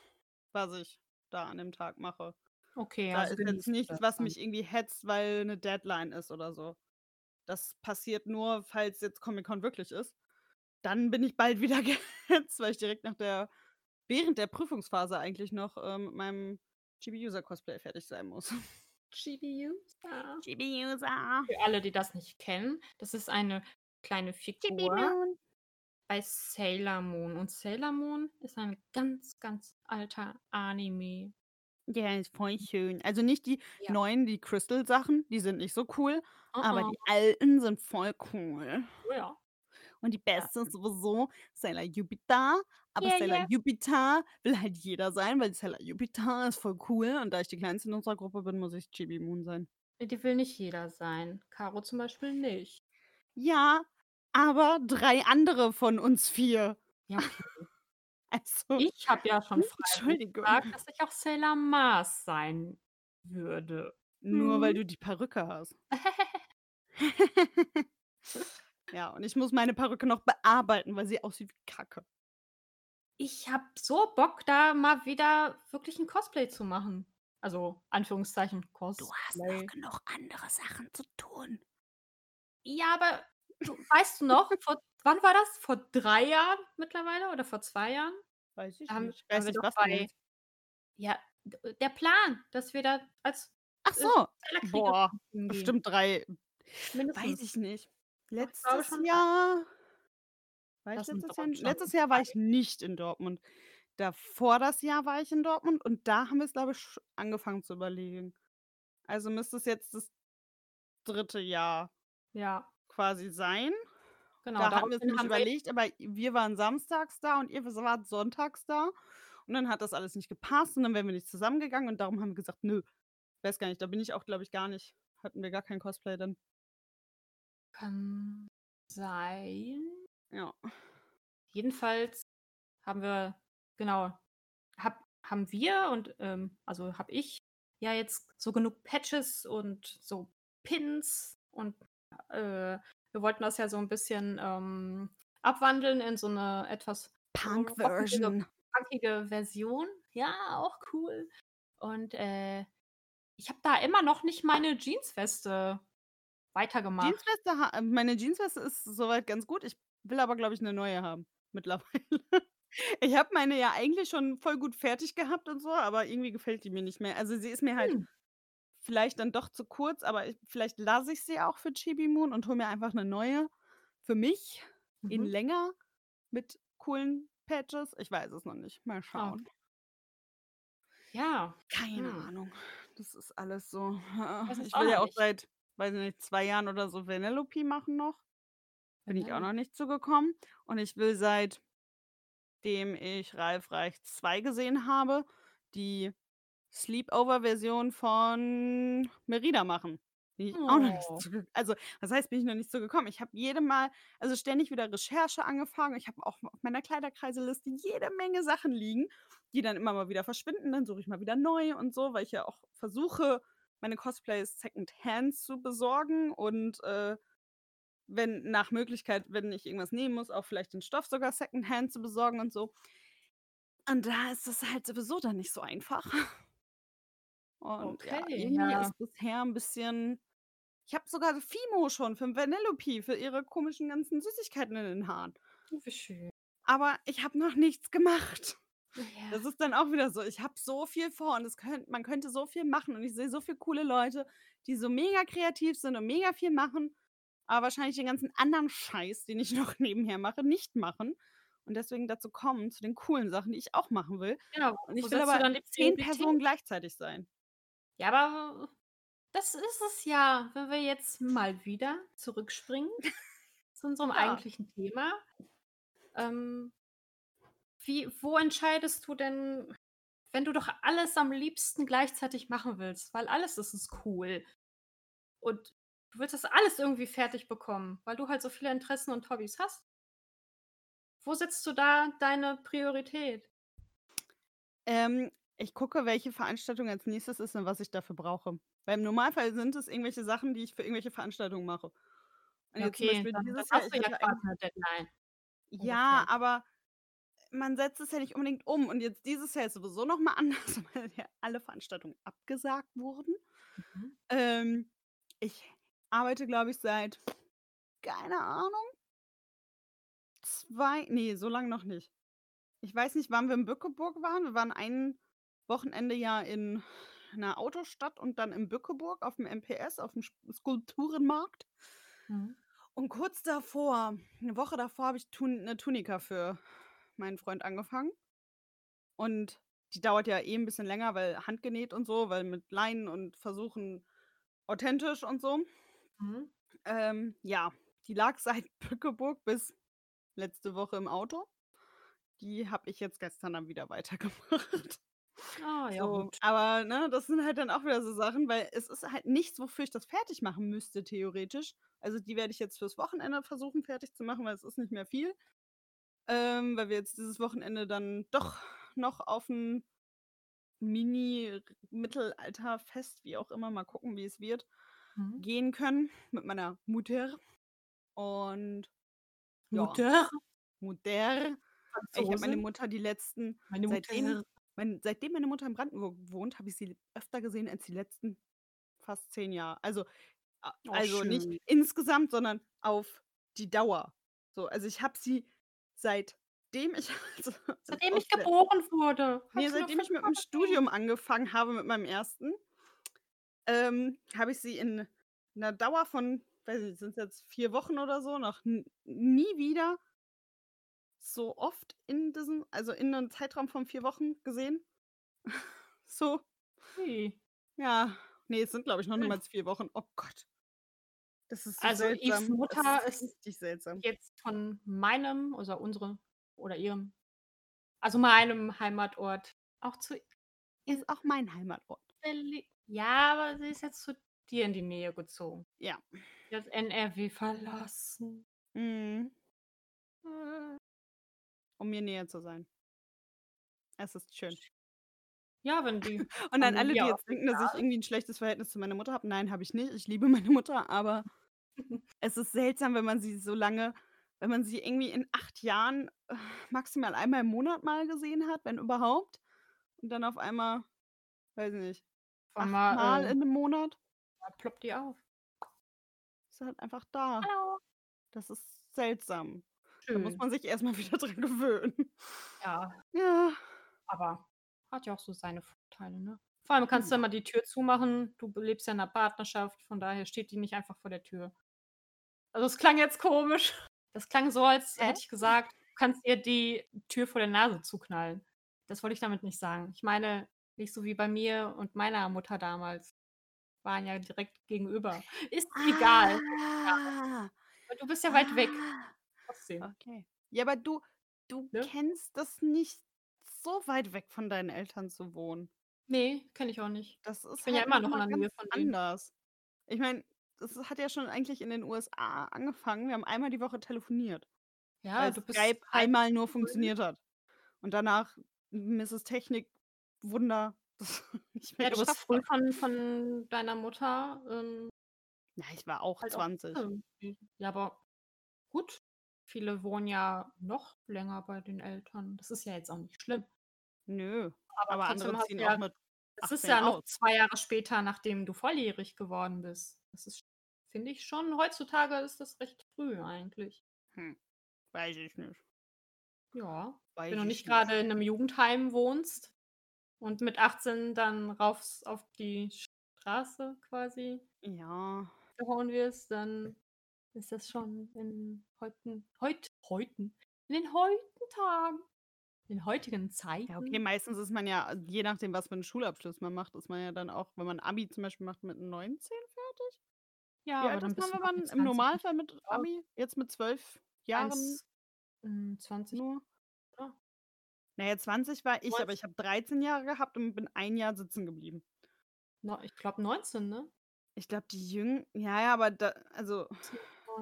was ich da an dem Tag mache. Okay, Da also ist jetzt nichts, was mich irgendwie hetzt, weil 'ne Deadline ist oder so. Das passiert nur, falls jetzt Comic-Con wirklich ist. Dann bin ich bald wieder gehetzt, weil ich direkt nach der während der Prüfungsphase eigentlich noch, ähm, mit meinem Chibi-User-Cosplay fertig sein muss. Chibi-User. Chibi-User. Für alle, die das nicht kennen, das ist eine kleine Figur Bei Sailor Moon. Und Sailor Moon ist ein ganz, ganz alter Anime. Der ist voll schön. Also, nicht die Ja. neuen, die Crystal-Sachen, die sind nicht so cool, aber Uh-uh. die alten sind voll cool. Oh ja. Und die Ja. beste ist sowieso Sailor Jupiter, aber Ja, Sailor ja. Jupiter will halt jeder sein, weil Sailor Jupiter ist voll cool und da ich die Kleinste in unserer Gruppe bin, muss ich Chibi Moon sein. Die will nicht jeder sein. Caro zum Beispiel nicht. Ja, aber 3 andere von uns 4. Ja. Also Ich habe ja schon gesagt, dass ich auch Sailor Mars sein würde. Nur weil Mhm. du die Perücke hast. Ja, und ich muss meine Perücke noch bearbeiten, weil sie aussieht wie Kacke. Ich habe so Bock, da mal wieder wirklich 'n Cosplay zu machen. Also, Anführungszeichen Du hast noch Cosplay. genug andere Sachen zu tun. Ja, aber du weißt du noch, vor wann war das? Vor 3 Jahren mittlerweile oder vor 2 Jahren? Weiß ich haben nicht. Weiß wir doch was bei ja, d der Plan, dass wir da als, Ach äh, so. Boah, hingehen. bestimmt 3 Mindestens. weiß ich nicht. Ich Letztes 3. Jahr war ich letztes Jahr letztes Jahr war ich nicht in Dortmund. Davor das Jahr war ich in Dortmund und da haben wir's, glaube ich, angefangen zu überlegen. Also, müsste es jetzt das 3. Jahr Ja. Quasi sein. Genau, Da haben wir überlegt, aber wir waren samstags da und ihr wart sonntags da und dann hat das alles nicht gepasst und dann wären wir nicht zusammengegangen und darum haben wir gesagt: „Nö.“ Weiß gar nicht, da bin ich auch, glaube ich, gar nicht hatten wir gar kein Cosplay dann. Kann sein. Ja. Jedenfalls haben wir, genau, hab, haben wir und ähm, also habe ich ja jetzt so genug Patches und so Pins und äh, wir wollten das ja so ein bisschen ähm, abwandeln in so eine etwas Punk-Version. punkige Version. Ja, auch cool. Und äh, ich habe da immer noch nicht meine Jeansweste weitergemacht. Jeansweste, ha- meine Jeansweste ist soweit ganz gut. Ich will aber, glaube ich, eine neue haben mittlerweile. Ich habe meine ja eigentlich schon voll gut fertig gehabt und so, aber irgendwie gefällt die mir nicht mehr. Also sie ist mir halt Hm. Vielleicht dann doch zu kurz, aber ich, vielleicht lasse ich sie auch für Chibi Moon und hole mir einfach eine neue für mich in Mhm. länger mit coolen Patches. Ich weiß es noch nicht. Mal schauen. Ja. Keine Hm. Ahnung. Das ist alles so. Das ist Ich will ja auch nicht. seit, weiß nicht, zwei Jahren oder so Vanellope machen noch. Bin ich auch Vanellope. noch nicht zugekommen. Und ich will seitdem ich Ralf Reich 2 gesehen habe, die Sleepover-Version von Merida machen. Oh. zugekommen. Also, was heißt, bin ich noch nicht zugekommen? Ich habe jede Mal, also ständig wieder Recherche angefangen. Ich habe auch auf meiner Kleiderkreiseliste jede Menge Sachen liegen, die dann immer mal wieder verschwinden. Dann suche ich mal wieder neu und so, weil ich ja auch versuche, meine Cosplays Secondhand zu besorgen und äh, wenn nach Möglichkeit, wenn ich irgendwas nehmen muss, auch vielleicht den Stoff sogar Secondhand zu besorgen und so. Und da ist es halt sowieso dann nicht so einfach. Und ja, Okay, irgendwie ja. ist bisher ein bisschen. Ich habe sogar Fimo schon für Vanellope, für ihre komischen ganzen Süßigkeiten in den Haaren. Oh, wie schön. Aber ich habe noch nichts gemacht. Das Ja. ist dann auch wieder so. Ich habe so viel vor und es könnt, man könnte so viel machen und ich sehe so viele coole Leute, die so mega kreativ sind und mega viel machen, aber wahrscheinlich den ganzen anderen Scheiß, den ich noch nebenher mache, nicht machen. Und deswegen dazu kommen, zu den coolen Sachen, die ich auch machen will. Genau. Und ich Wo will aber zehn? Personen gleichzeitig sein. Ja, aber das ist es ja, wenn wir jetzt mal wieder zurückspringen zu unserem Ja. eigentlichen Thema. Ähm, wie, wo entscheidest du denn, wenn du doch alles am liebsten gleichzeitig machen willst? Weil alles ist es cool. Und du willst das alles irgendwie fertig bekommen, weil du halt so viele Interessen und Hobbys hast. Wo setzt du da deine Priorität? Ähm, ich gucke, welche Veranstaltung als nächstes ist und was ich dafür brauche. Weil im Normalfall sind es irgendwelche Sachen, die ich für irgendwelche Veranstaltungen mache. Und okay, dann, dieses Jahr, hast du ja quasi eine Deadline. Ja, Ungefähr. aber man setzt es ja nicht unbedingt um. Und jetzt dieses Jahr ist sowieso noch mal anders, weil ja alle Veranstaltungen abgesagt wurden. Mhm. Ähm, ich arbeite, glaube ich, seit, keine Ahnung, zwei, nee, so lange noch nicht. Ich weiß nicht, wann wir in Bückeburg waren. Wir waren ein Wochenende ja in einer Autostadt und dann in Bückeburg auf dem MPS, auf dem Skulpturenmarkt. Mhm. Und kurz davor, eine Woche davor, habe ich tun, eine Tunika für meinen Freund angefangen. Und die dauert ja eh ein bisschen länger, weil handgenäht und so, weil mit Leinen und versuchen authentisch und so. Mhm. Ähm, ja, die lag seit Bückeburg bis letzte Woche im Auto. Die habe ich jetzt gestern dann wieder weitergemacht. Ah, ja, So, gut. aber ne, das sind halt dann auch wieder so Sachen, weil es ist halt nichts, wofür ich das fertig machen müsste, theoretisch. Also die werde ich jetzt fürs Wochenende versuchen fertig zu machen, weil es ist nicht mehr viel. Ähm, weil wir jetzt dieses Wochenende dann doch noch auf ein Mini-Mittelalter-Fest, wie auch immer, mal gucken, wie es wird, Mhm. gehen können mit meiner Mutter. Und ja, Mutter? Mutter. Ich habe meine? Mutter die letzten, Meine seitdem, Mutter. Mein, seitdem meine Mutter in Brandenburg wohnt, habe ich sie öfter gesehen als die letzten fast zehn Jahre. Also, Oh, also nicht insgesamt, sondern auf die Dauer. So, also ich habe sie seitdem ich, also, Seitdem ich geboren wurde. nee, seitdem ich mit dem Studium angefangen habe, mit meinem ersten, ähm, habe ich sie in einer Dauer von, weiß nicht, sind es jetzt vier Wochen oder so, noch nie wieder so oft in diesem, also in einem Zeitraum von vier Wochen gesehen. so, Ui. ja. Nee, es sind, glaube ich, noch niemals vier Wochen. Oh Gott. Das ist so Also seltsam. Das Mutter ist ist seltsam. jetzt von meinem, also unsere oder ihrem, also meinem Heimatort auch zu Ist auch mein Heimatort. Ja, aber sie ist jetzt zu dir in die Nähe gezogen. Ja. Sie hat NRW verlassen. Mhm. Um mir näher zu sein. Es ist schön. Ja, wenn die Und an alle, die jetzt denken, dass ich irgendwie 'n schlechtes Verhältnis zu meiner Mutter habe. Nein, habe ich nicht. Ich liebe meine Mutter, aber es ist seltsam, wenn man sie so lange wenn man sie irgendwie in 8 Jahren äh, maximal einmal im Monat mal gesehen hat, wenn überhaupt. Und dann auf einmal, weiß ich nicht, Auf 8 einmal, Mal äh in 'nem Monat. da ploppt die auf. Ist halt einfach da. Hallo. Das ist seltsam. Da muss man sich erst mal wieder dran gewöhnen. Ja. Ja. Aber hat ja auch so seine Vorteile, ne? Vor allem kannst du Ja. immer die Tür zumachen. Du lebst ja in 'ner Partnerschaft, von daher steht die nicht einfach vor der Tür. Also, es klang jetzt komisch. Das klang so, als Hä? hätte ich gesagt, du kannst ihr die Tür vor der Nase zuknallen. Das wollte ich damit nicht sagen. Ich meine, nicht so wie bei mir und meiner Mutter damals. Waren ja direkt gegenüber. Ist egal. Ja. Ah. Du bist ja weit weg. Trotzdem. Okay. Ja, aber du du Ne? kennst das nicht, so weit weg von deinen Eltern zu wohnen. Ne, kenne ich auch nicht. Das Ich ist bin ja halt immer noch in der Nähe ganz von denen. anders. Ich meine, das hat ja schon eigentlich in den USA angefangen. Wir haben einmal die Woche telefoniert, Ja, weil du bist Skype einmal nur funktioniert hat. Und danach Mrs. Technik, Wunder, mehr Ja, du bist früh von von deiner Mutter, ähm Ja, ich war auch halt auch 20. irgendwie. Ja, aber gut. Viele wohnen ja noch länger bei den Eltern. Das ist ja jetzt auch nicht schlimm. Nö, Aber aber andere ziehen ja auch mit es ist 18 ja noch aus. 2 Jahre später, nachdem du volljährig geworden bist. Das ist finde ich schon heutzutage ist das recht früh eigentlich. Hm, weiß ich nicht. Ja, Weiß wenn du ich nicht grade in 'nem Jugendheim wohnst und mit 18 dann raufs auf die Straße quasi Ja. gehauen wirst, dann ist das schon in heuten heut heuten in den heutigen Tagen, in heutigen Ja, okay, Zeiten meistens ist man ja je nachdem, was für 'n Schulabschluss man macht, ist man ja dann auch, wenn man Abi zum Beispiel macht, mit 19 fertig? Ja, aber dann ist man, wenn man im 20 Normalfall mit. Abi jetzt mit 12 Jahren 1 hm, 20, nur? oder? Na ja, 20 war ich, aber 19. ich habe 13 Jahre gehabt und bin 1 Jahr sitzen geblieben. Neu ich glaube 19, ne? Ich glaube, die Jüng ja, ja, aber da also,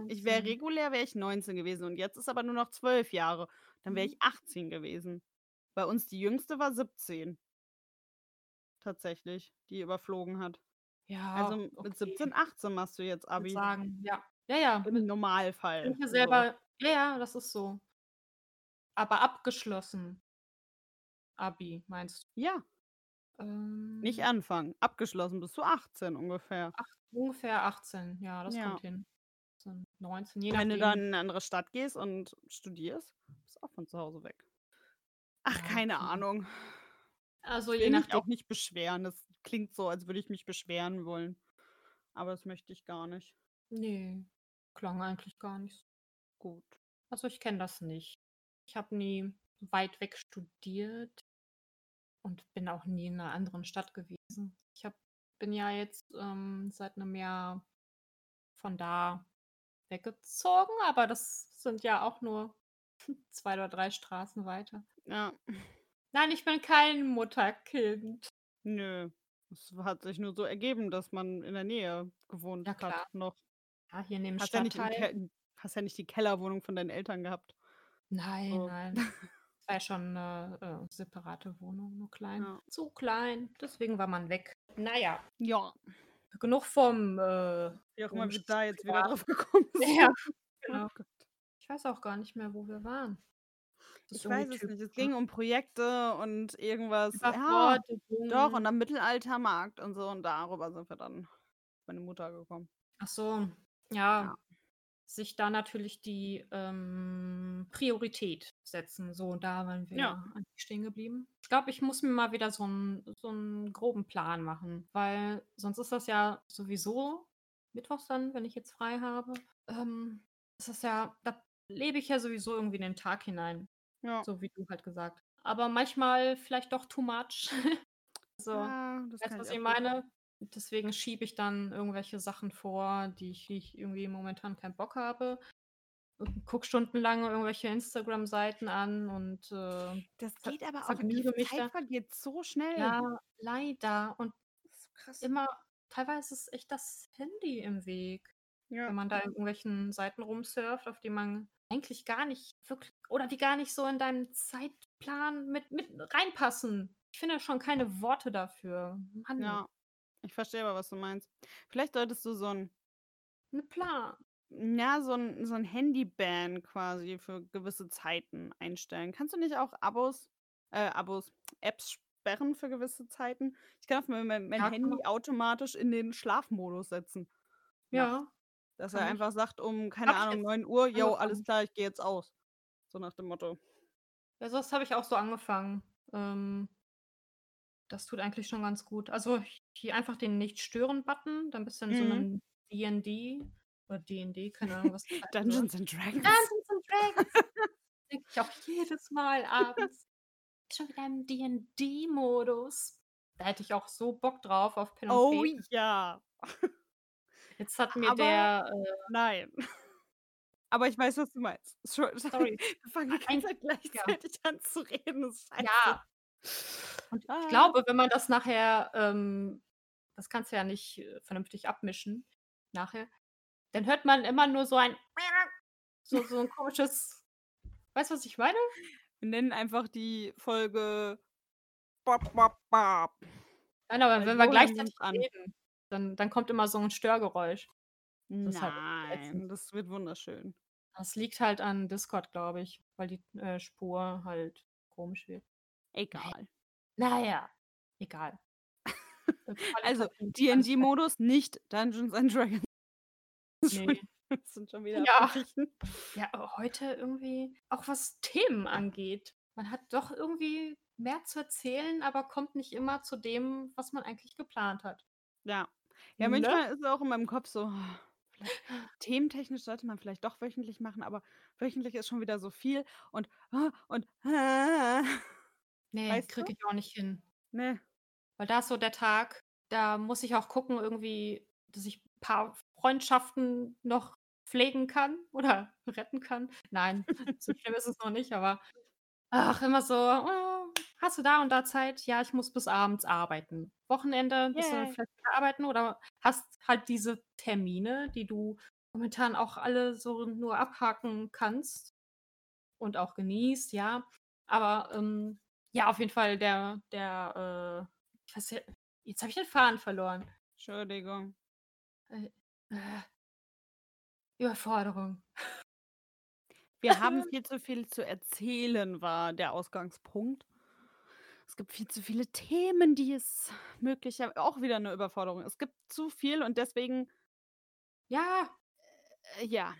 ich wäre 19. regulär wäre ich 19 gewesen und jetzt ist aber nur noch 12 Jahre. Dann wäre Mhm. ich 18 gewesen. Bei uns die Jüngste war 17. Tatsächlich, die überflogen hat. Also, Ja, mit okay. 17, 18 machst du jetzt Ich würde Abi. sagen, ja. Ja, ja, Im Normalfall, bin mir so. selber ja, ja, das ist so. Aber abgeschlossen Abi meinst du? Ja. Nicht Ähm anfangen. Abgeschlossen bist du 18 ungefähr. Ach, ungefähr 18. Ja, das Ja. kommt hin. 18, 19, je Und wenn du nachdem. dann in 'ne andere Stadt gehst und studierst, bist du auch von zu Hause weg. Ach, Ja, keine okay. Ahnung. Also, Ich je will mich nachdem. auch nicht beschweren. Das klingt so, als würde ich mich beschweren wollen. Aber das möchte ich gar nicht. Ne, klang eigentlich gar nicht so. Gut. Also, ich kenne das nicht. Ich habe nie weit weg studiert und bin auch nie in 'ner anderen Stadt gewesen. Ich habe bin ja jetzt, ähm, seit 'nem Jahr von da weggezogen, aber das sind ja auch nur 2 oder 3 Straßen weiter. Ja. Nein, ich bin kein Mutterkind. Nö. Es hat sich nur so ergeben, dass man in der Nähe gewohnt Ja hat klar. noch. Ja, hier dem Hast ja nicht Stadtteil. Ke hast ja nicht die Kellerwohnung von deinen Eltern gehabt. Nein, So. nein. Das war ja schon 'ne, äh, separate Wohnung, nur klein. Ja. Zu klein, deswegen war man weg. Na ja. Ja. Genug vom, äh, Wie auch immer wir da jetzt wieder drauf gekommen sind. Ja, genau. Ich weiß auch gar nicht mehr, wo wir waren. Das Ich weiß es nicht. Es typisch, ging ne? um Projekte und irgendwas ja, doch, und am Mittelaltermarkt und so und darüber sind wir dann meine Mutter gekommen. Ach so, Ja. ja. Sich da natürlich die, ähm, Priorität setzen. So, und da waren wir Ja. stehen geblieben. Ich glaube, ich muss mir mal wieder so 'n so 'n groben Plan machen, weil sonst ist das ja sowieso mittwochs dann, wenn ich jetzt frei habe, ähm, ist das ja da lebe ich ja sowieso irgendwie in den Tag hinein, Ja. so wie du halt gesagt. Aber manchmal vielleicht doch too much. So, Ja, das weißt was ich auch gut meine? Deswegen schiebe ich dann irgendwelche Sachen vor, die ich die ich irgendwie momentan keinen Bock habe und gucke stundenlang irgendwelche Instagram-Seiten an und, äh, Das geht aber auch die Zeit vergeht so schnell. Ja, leider. Und Das ist so krass. immer teilweise ist echt das Handy im Weg. Wenn Ja. man da irgendwelchen Seiten rumsurft, auf die man eigentlich gar nicht wirklich oder die gar nicht so in deinen Zeitplan mit mit reinpassen. Ich finde schon keine Worte dafür. Mann. Ja. Ich verstehe aber, was du meinst. Vielleicht solltest du so 'n 'N Plan. ja, so 'n so 'n Handy-Ban quasi für gewisse Zeiten einstellen. Kannst du nicht auch Abos äh, Abos, Apps sperren für gewisse Zeiten? Ich kann auf mein mein Ja, Handy man. automatisch in den Schlafmodus setzen nachts. Ja. Dass er einfach sagt um, keine ich Ahnung, jetzt 9:00: „Jo, alles klar, ich gehe jetzt aus.“ So nach dem Motto. Ja, so was habe ich auch so angefangen. Ähm das tut eigentlich schon ganz gut. Also, hier einfach den Nicht-Stören-Button, dann bist du in so Mhm. 'nem DND oder DND, keine Ahnung, was das. Dungeons and Dragons. Dungeons and Dragons. Denke ich auch jedes Mal abends. Schon wieder im DND-Modus. Da hätte ich auch so Bock drauf auf Pen Oh Paper. ja. Jetzt hat mir Aber der, äh nein. Aber ich weiß, was du meinst. Scho Sorry. wir fangen die Ein ganze Zeit ja. gleichzeitig an zu reden, das ist scheiße. Ja. Und ich Ah. glaube, wenn man das nachher, ähm das kannst du ja nicht, äh, vernünftig abmischen nachher, dann hört man immer nur so ein so so 'n komisches weißt du, was ich meine? Wir nennen einfach die Folge Bop, bop, bop. Nein, aber Weil wenn wir gleichzeitig reden, dann dann kommt immer so 'n Störgeräusch. Das halt. Nein, das wird wunderschön. Das liegt halt an Discord, glaube ich, weil die, äh, Spur halt komisch wird. Egal. Na ja, egal. Also, D&D-Modus, nicht Dungeons and Dragons. Ne. Wir sind schon wieder Ja. abgewichen. Ja, heute irgendwie auch was Themen angeht. Man hat doch irgendwie mehr zu erzählen, aber kommt nicht immer zu dem, was man eigentlich geplant hat. Ja. Ja, Ne? manchmal ist es auch in meinem Kopf so, vielleicht thementechnisch sollte man vielleicht doch wöchentlich machen, aber wöchentlich ist schon wieder so viel und und Ne, Weißt kriege ich auch nicht hin. Ne. Weil da ist so der Tag, da muss ich auch gucken irgendwie, dass ich paar Freundschaften noch pflegen kann oder retten kann. Nein, so schlimm ist es noch nicht, aber ach, immer so: „Oh, hast du da und da Zeit?“ „Ja, ich muss bis abends arbeiten.“ Wochenende bist du dann Yay. vielleicht arbeiten oder hast halt diese Termine, die du momentan auch alle so nur abhaken kannst und auch genießt, ja. Aber, ähm, ja, auf jeden Fall der der, äh ich weiß ja jetzt habe ich den Faden verloren. Entschuldigung. Äh, äh Überforderung. Wir haben viel zu viel zu erzählen, war der Ausgangspunkt. Es gibt viel zu viele Themen, die es möglicher auch wieder 'ne Überforderung. Es gibt zu viel und deswegen Ja. äh, ja,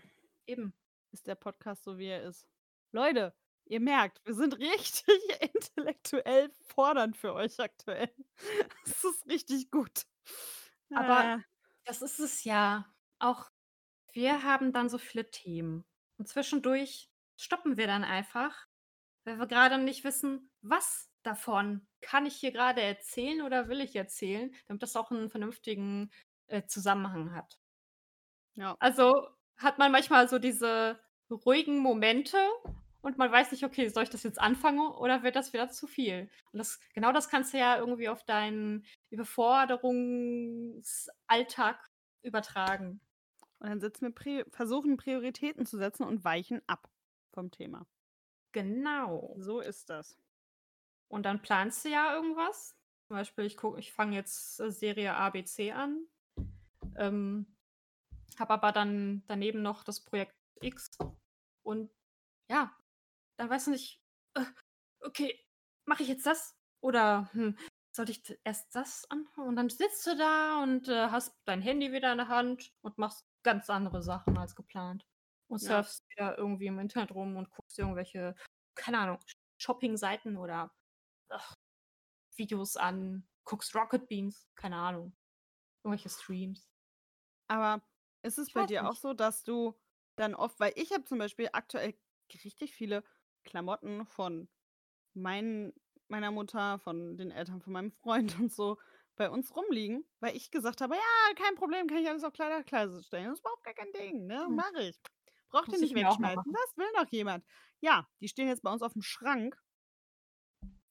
Eben. ist der Podcast so, wie er ist. Leute, ihr merkt, wir sind richtig intellektuell fordernd für euch aktuell. Es ist richtig gut. Aber Äh. das ist es ja. Auch wir haben dann so viele Themen. Und zwischendurch stoppen wir dann einfach, weil wir grade nicht wissen, was davon kann ich hier grade erzählen oder will ich erzählen, damit das auch 'n vernünftigen, äh, Zusammenhang hat. Ja. Also, hat man manchmal so diese ruhigen Momente und man weiß nicht: „Okay, soll ich das jetzt anfangen oder wird das wieder zu viel?“ Und das genau das kannst du ja irgendwie auf deinen Überforderungsalltag übertragen. Und dann setzen wir Pri versuchen Prioritäten zu setzen und weichen ab vom Thema. Genau. So ist das. Und dann planst du ja irgendwas. Zum Beispiel, ich gucke ich fange jetzt, äh, Serie ABC an, ähm, habe aber dann daneben noch das Projekt X und ja, dann weißt du nicht: „Äh, okay, mache ich jetzt das oder, hm, sollte ich erst das anfangen?“ Und dann sitzt du da und, äh, hast dein Handy wieder in der Hand und machst ganz andere Sachen als geplant und Ja. surfst wieder irgendwie im Internet rum und guckst irgendwelche, keine Ahnung, Shoppingseiten oder, ach, Videos an, guckst Rocket Beans, keine Ahnung, irgendwelche Streams. Aber ist es Ich bei dir auch nicht. so, dass du dann oft weil ich habe zum Beispiel aktuell richtig viele Klamotten von meinen meiner Mutter, von den Eltern von meinem Freund und so bei uns rumliegen, weil ich gesagt habe: „Ja, kein Problem, kann ich alles auf Kleiderkreise stellen. Das ist überhaupt gar kein Ding, ne? Hm. Mache ich. Braucht ihr nicht wegschmeißen. Das will noch jemand.“ Ja, die stehen jetzt bei uns aufm Schrank.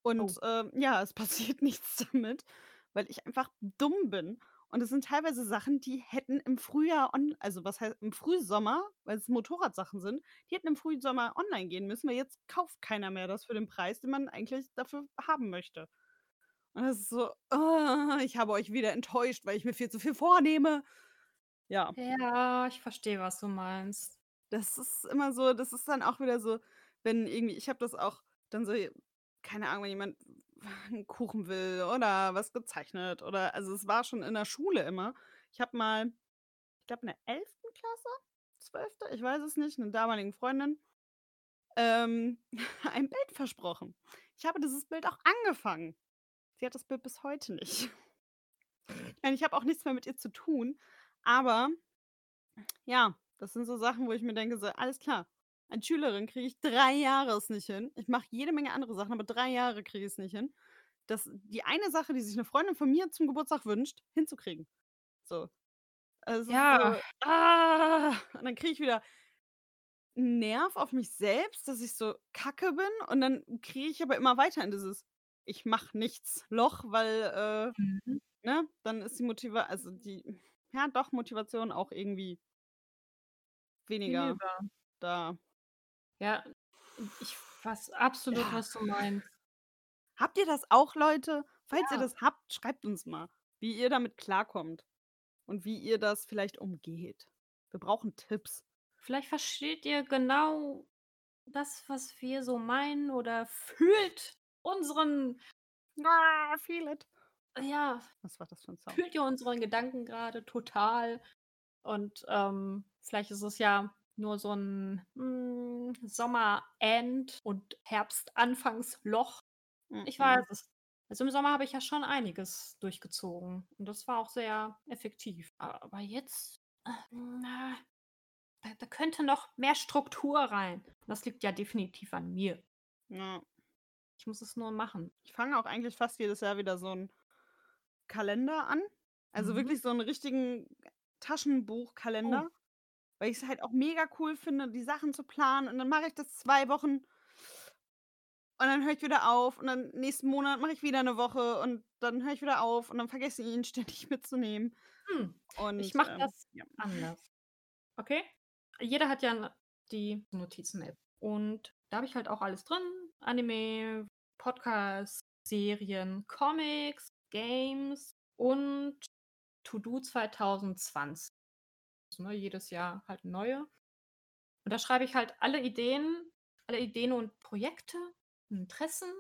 Und, Oh. ähm, ja, es passiert nichts damit, weil ich einfach dumm bin Und es sind teilweise Sachen, die hätten im Frühjahr on also, was heißt im Frühsommer, weil es Motorradsachen sind, die hätten im Frühsommer online gehen müssen, weil jetzt kauft keiner mehr das für den Preis, den man eigentlich dafür haben möchte. Und das ist so: „Oh, ich habe euch wieder enttäuscht, weil ich mir viel zu viel vornehme.“ Ja. Ja, ich verstehe, was du meinst. Das ist immer so das ist dann auch wieder so, wenn irgendwie ich habe das auch dann so keine Ahnung, wenn jemand 'n Kuchen will oder was gezeichnet oder also, es war schon in der Schule immer. Ich habe mal, ich glaube in der 11. Klasse, 12., ich weiß es nicht, 'ner damaligen Freundin, ähm, ein Bild versprochen. Ich habe dieses Bild auch angefangen. Sie hat das Bild bis heute nicht. Ich meine, ich habe auch nichts mehr mit ihr zu tun, aber ja, das sind so Sachen, wo ich mir denke so: „Alles klar, als Schülerin kriege ich 3 Jahre es nicht hin. Ich mache jede Menge andere Sachen, aber 3 Jahre kriege ich es nicht hin, das die eine Sache, die sich 'ne Freundin von mir zum Geburtstag wünscht, hinzukriegen.“ So. Also, Ja. so, ah, und dann kriege ich wieder 'n Nerv auf mich selbst, dass ich so kacke bin und dann kriege ich aber immer weiter in dieses „Ich mache nichts“ Loch, weil, äh, Mhm. ne, dann ist die Motiva also, die ja doch, Motivation auch irgendwie weniger Hinüber. da. Ja, ich weiß absolut, Ja. was du meinst. Habt ihr das auch, Leute? Falls ihr Ja. das habt, schreibt uns mal, wie ihr damit klarkommt und wie ihr das vielleicht umgeht. Wir brauchen Tipps. Vielleicht versteht ihr genau das, was wir so meinen oder fühlt unseren Ah, feel it. ja, Was war das für 'n Sound? fühlt ihr unseren Gedanken grade total und, ähm, vielleicht ist es ja nur so 'n, hm, Sommer-End und Herbst-Anfangs-Loch. Ich weiß Mhm. es also, im Sommer habe ich ja schon einiges durchgezogen und das war auch sehr effektiv. Aber jetzt, äh, na, da da könnte noch mehr Struktur rein. Das liegt ja definitiv an mir. Ja. Ich muss es nur machen. Ich fange auch eigentlich fast jedes Jahr wieder so 'n Kalender an. Also, Mhm. wirklich so 'n richtigen Oh. Taschenbuchkalender, weil ich's halt auch mega cool finde, die Sachen zu planen und dann mache ich das 2 Wochen und dann höre ich wieder auf und dann nächsten Monat mache ich wieder 'ne Woche und dann höre ich wieder auf und dann vergesse ich ihn ständig mitzunehmen Hm, ich und, mache ähm, das ja. anders. Okay? Jeder hat ja die Notizen-App und da habe ich halt auch alles drin: Anime, Podcasts, Serien, Comics, Games und To-do 2020. Also, ne, jedes Jahr halt neue. Und da schreibe ich halt alle Ideen alle Ideen und Projekte, Interessen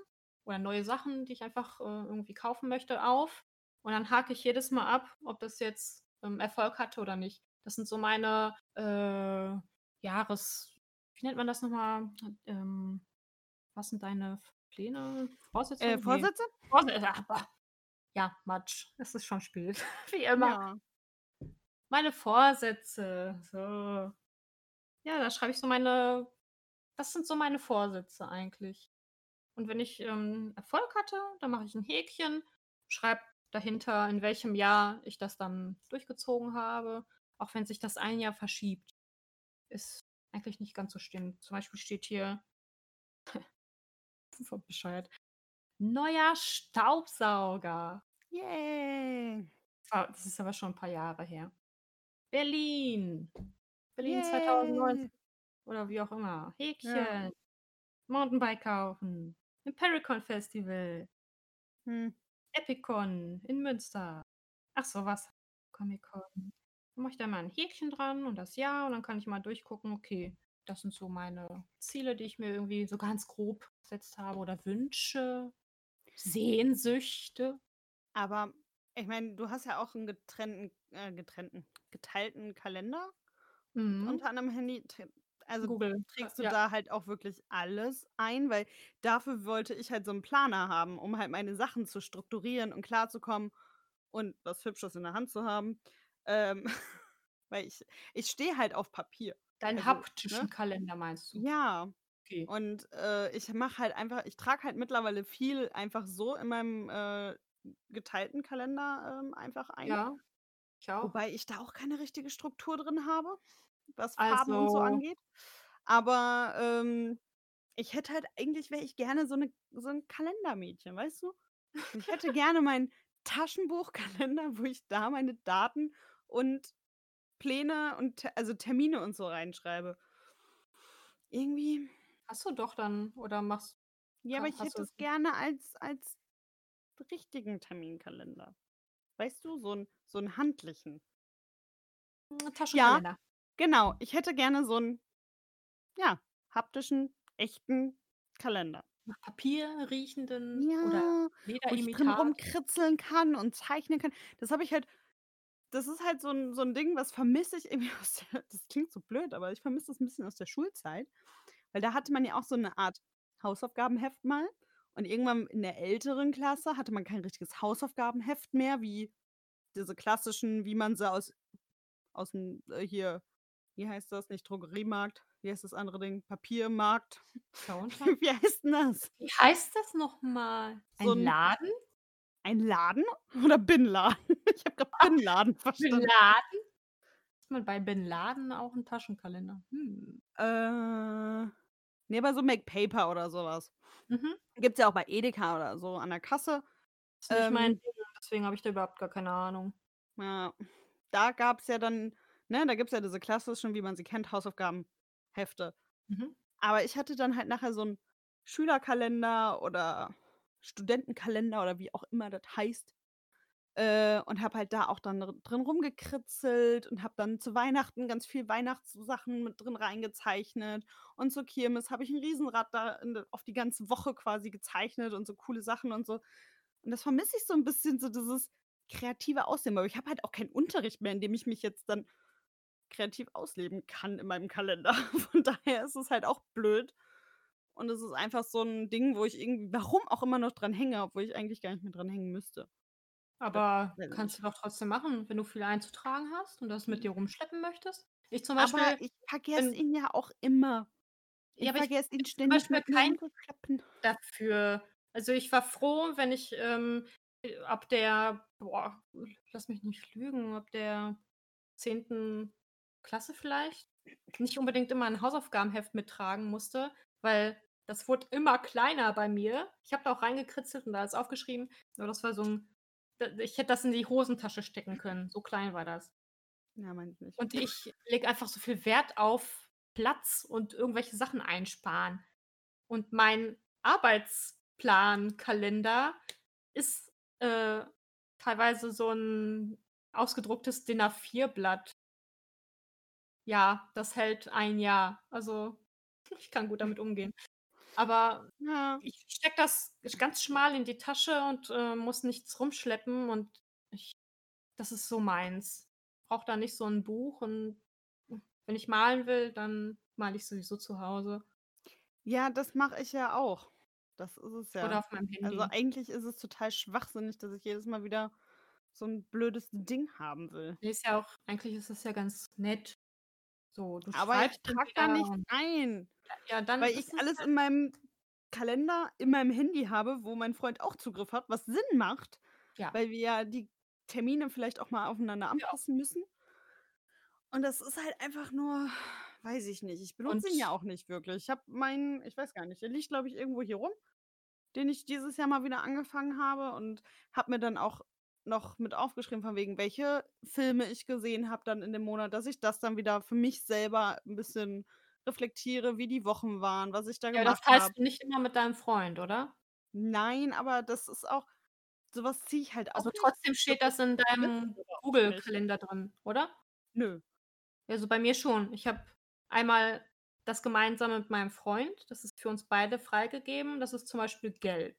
oder neue Sachen, die ich einfach, äh, irgendwie kaufen möchte, auf und dann hake ich jedes Mal ab, ob das jetzt, ähm, Erfolg hatte oder nicht. Das sind so meine, äh, Jahres wie nennt man das noch mal? Ähm, was sind deine Pläne, Äh, Voraussetzungen? Ne. Vorsätze? Vorsä ah, boah. Ja, Matsch. Es ist schon spät, wie immer. Ja. Meine Vorsätze, so. Ja, da schreibe ich so meine das sind so meine Vorsätze eigentlich. Und wenn ich, ähm, Erfolg hatte, dann mache ich 'n Häkchen, schreibe dahinter, in welchem Jahr ich das dann durchgezogen habe, auch wenn sich das ein Jahr verschiebt. Ist eigentlich nicht ganz so schlimm. Zum Beispiel steht hier voll bescheuert: „Neuer Staubsauger.“ Yay. Ah, das ist aber schon 'n paar Jahre her. Berlin. Berlin 2019 Yay. oder wie auch immer. Ja. Häkchen. Mountainbike kaufen. Impericon Festival. Hm. Epicon in Münster. Ach so was. Comic-Con. Dann mache ich da mal 'n Häkchen dran und das Jahr und dann kann ich mal durchgucken: „Okay, das sind so meine Ziele, die ich mir irgendwie so ganz grob gesetzt habe oder Wünsche, Sehnsüchte.“ Aber ich meine, du hast ja auch 'n getrennten äh, getrennten geteilten Kalender Mhm. unter anderem Handy. Also, Google, trägst du ja. da halt auch wirklich alles ein? Weil dafür wollte ich halt so 'n Planer haben, um halt meine Sachen zu strukturieren und klarzukommen und was Hübsches in der Hand zu haben. Ähm, weil ich ich stehe halt auf Papier. Deinen Also, haptischen ne? Kalender meinst du? Ja. Okay. Und, äh, ich mache halt einfach ich trage halt mittlerweile viel einfach so in meinem, äh, geteilten Kalender, ähm, einfach ein. Ja, ich auch. Wobei ich da auch keine richtige Struktur drin habe, was Farben und so Also angeht. Aber, ähm, ich hätte halt eigentlich wäre ich gerne so 'ne so 'n Kalendermädchen, weißt du? Ich hätte gerne meinen Taschenbuchkalender, wo ich da meine Daten und Pläne und also Termine und so reinschreibe. Irgendwie Hast du doch dann oder machst ja, aber ich hätte es gerne als als richtigen Terminkalender. Weißt du, so 'n so 'n handlichen. Hm, Ja, Taschenkalender. genau. Ich hätte gerne so 'n, ja, haptischen, echten Kalender. Nach Papier riechenden oder Ja, wo ich drin Lederimitat. rumkritzeln kann und zeichnen kann. Das habe ich halt das ist halt so 'n so 'n Ding, was vermisse ich irgendwie aus der das klingt so blöd, aber ich vermisse das 'n bisschen aus der Schulzeit, weil da hatte man ja auch so 'ne Art Hausaufgabenheft mal und irgendwann in der älteren Klasse hatte man kein richtiges Hausaufgabenheft mehr, wie diese klassischen, wie man sie aus aus'm äh, hier, wie heißt das, nicht Drogeriemarkt, wie heißt das andere Ding? Papiermarkt. Wie heißt 'n das? Wie heißt das noch mal? So Ein 'n Laden? Ein Laden oder Bin-Laden? Ich habe Bin-Laden Bin verstanden. Laden? Hat man bei Bin Laden auch 'n Taschenkalender? Hm. Äh, ne, aber so Make-Paper oder so was. Mhm. Gibt's ja auch bei Edeka oder so an der Kasse. Ist nicht mein Ähm Ding, deswegen habe ich da überhaupt gar keine Ahnung. Ja, da gab's ja dann ne, da gibt's ja diese klassischen, wie man sie kennt, Hausaufgabenhefte. Mhm. Aber ich hatte dann halt nachher so 'n Schülerkalender oder Studentenkalender oder wie auch immer das heißt, äh, und habe halt da auch dann dr drin rumgekritzelt und habe dann zu Weihnachten ganz viel Weihnachtssachen mit drin reingezeichnet und zur Kirmes habe ich 'n Riesenrad da in auf die ganze Woche quasi gezeichnet und so coole Sachen und so. Und das vermisse ich so 'n bisschen, so dieses kreative Ausleben, aber ich habe halt auch keinen Unterricht mehr, in dem ich mich jetzt dann kreativ ausleben kann in meinem Kalender. Von daher ist es halt auch blöd. Und es ist einfach so 'n Ding, wo ich irgendwie warum auch immer noch dran hänge, obwohl ich eigentlich gar nicht mehr dran hängen müsste. Das Aber ich kannst du doch trotzdem machen, wenn du viel einzutragen hast und das mit dir rumschleppen möchtest. Ich zum Aber Beispiel ich vergesse ihn ja auch immer. Ja, Ich aber ich vergesse ihn bin zum ständig Beispiel kein rumzuschleppen. dafür. Also, ich war froh, wenn ich, ähm, äh, ab der boah, lass mich nicht lügen, ab der 10. Klasse vielleicht nicht unbedingt immer 'n Hausaufgabenheft mittragen musste, weil das wurde immer kleiner bei mir. Ich habe da auch reingekritzelt und alles aufgeschrieben, aber das war so 'n d ich hätte das in die Hosentasche stecken können, so klein war das. Ja, meins nicht. Und ich lege einfach so viel Wert auf Platz und irgendwelche Sachen einsparen. Und mein Arbeitsplan-Kalender ist, äh, teilweise so 'n ausgedrucktes DIN A4-Blatt. Ja, das hält ein Jahr. Also, ich kann gut damit umgehen. Aber Ja. ich stecke das ganz schmal in die Tasche und, äh, muss nichts rumschleppen und ich das ist so meins. Brauche da nicht so 'n Buch und wenn ich malen will, dann male ich sowieso zu Hause. Ja, das mache ich ja auch. Das ist es Oder ja. auf meinem Also, Handy. eigentlich ist es total schwachsinnig, dass ich jedes Mal wieder so 'n blödes Ding haben will. Ist ja auch eigentlich ist es ja ganz nett. So, du Aber ich trage da und ein, Ja, ja, dann weil ich es alles halt in meinem Kalender in meinem Handy habe, wo mein Freund auch Zugriff hat, was Sinn macht, Ja. weil wir ja die Termine vielleicht auch mal aufeinander Ja. anpassen müssen. Und das ist halt einfach nur weiß ich nicht. Ich benutze ihn ja Und auch nicht wirklich. Ich habe meinen ich weiß gar nicht, der liegt, glaube ich, irgendwo hier rum, den ich dieses Jahr mal wieder angefangen habe und habe mir dann auch noch mit aufgeschrieben, von wegen, welche Filme ich gesehen habe dann in dem Monat, dass ich das dann wieder für mich selber 'n bisschen reflektiere, wie die Wochen waren, was ich da Ja, das gemacht habe. du nicht immer mit deinem Freund, oder? Nein, aber das ist auch so was ziehe ich halt Also, auch nicht trotzdem steht das in deinem. Google-Kalender drin, oder? Nö. Also, bei mir schon. Ich habe einmal das gemeinsam mit meinem Freund, das ist für uns beide freigegeben. Das ist zum Beispiel gelb.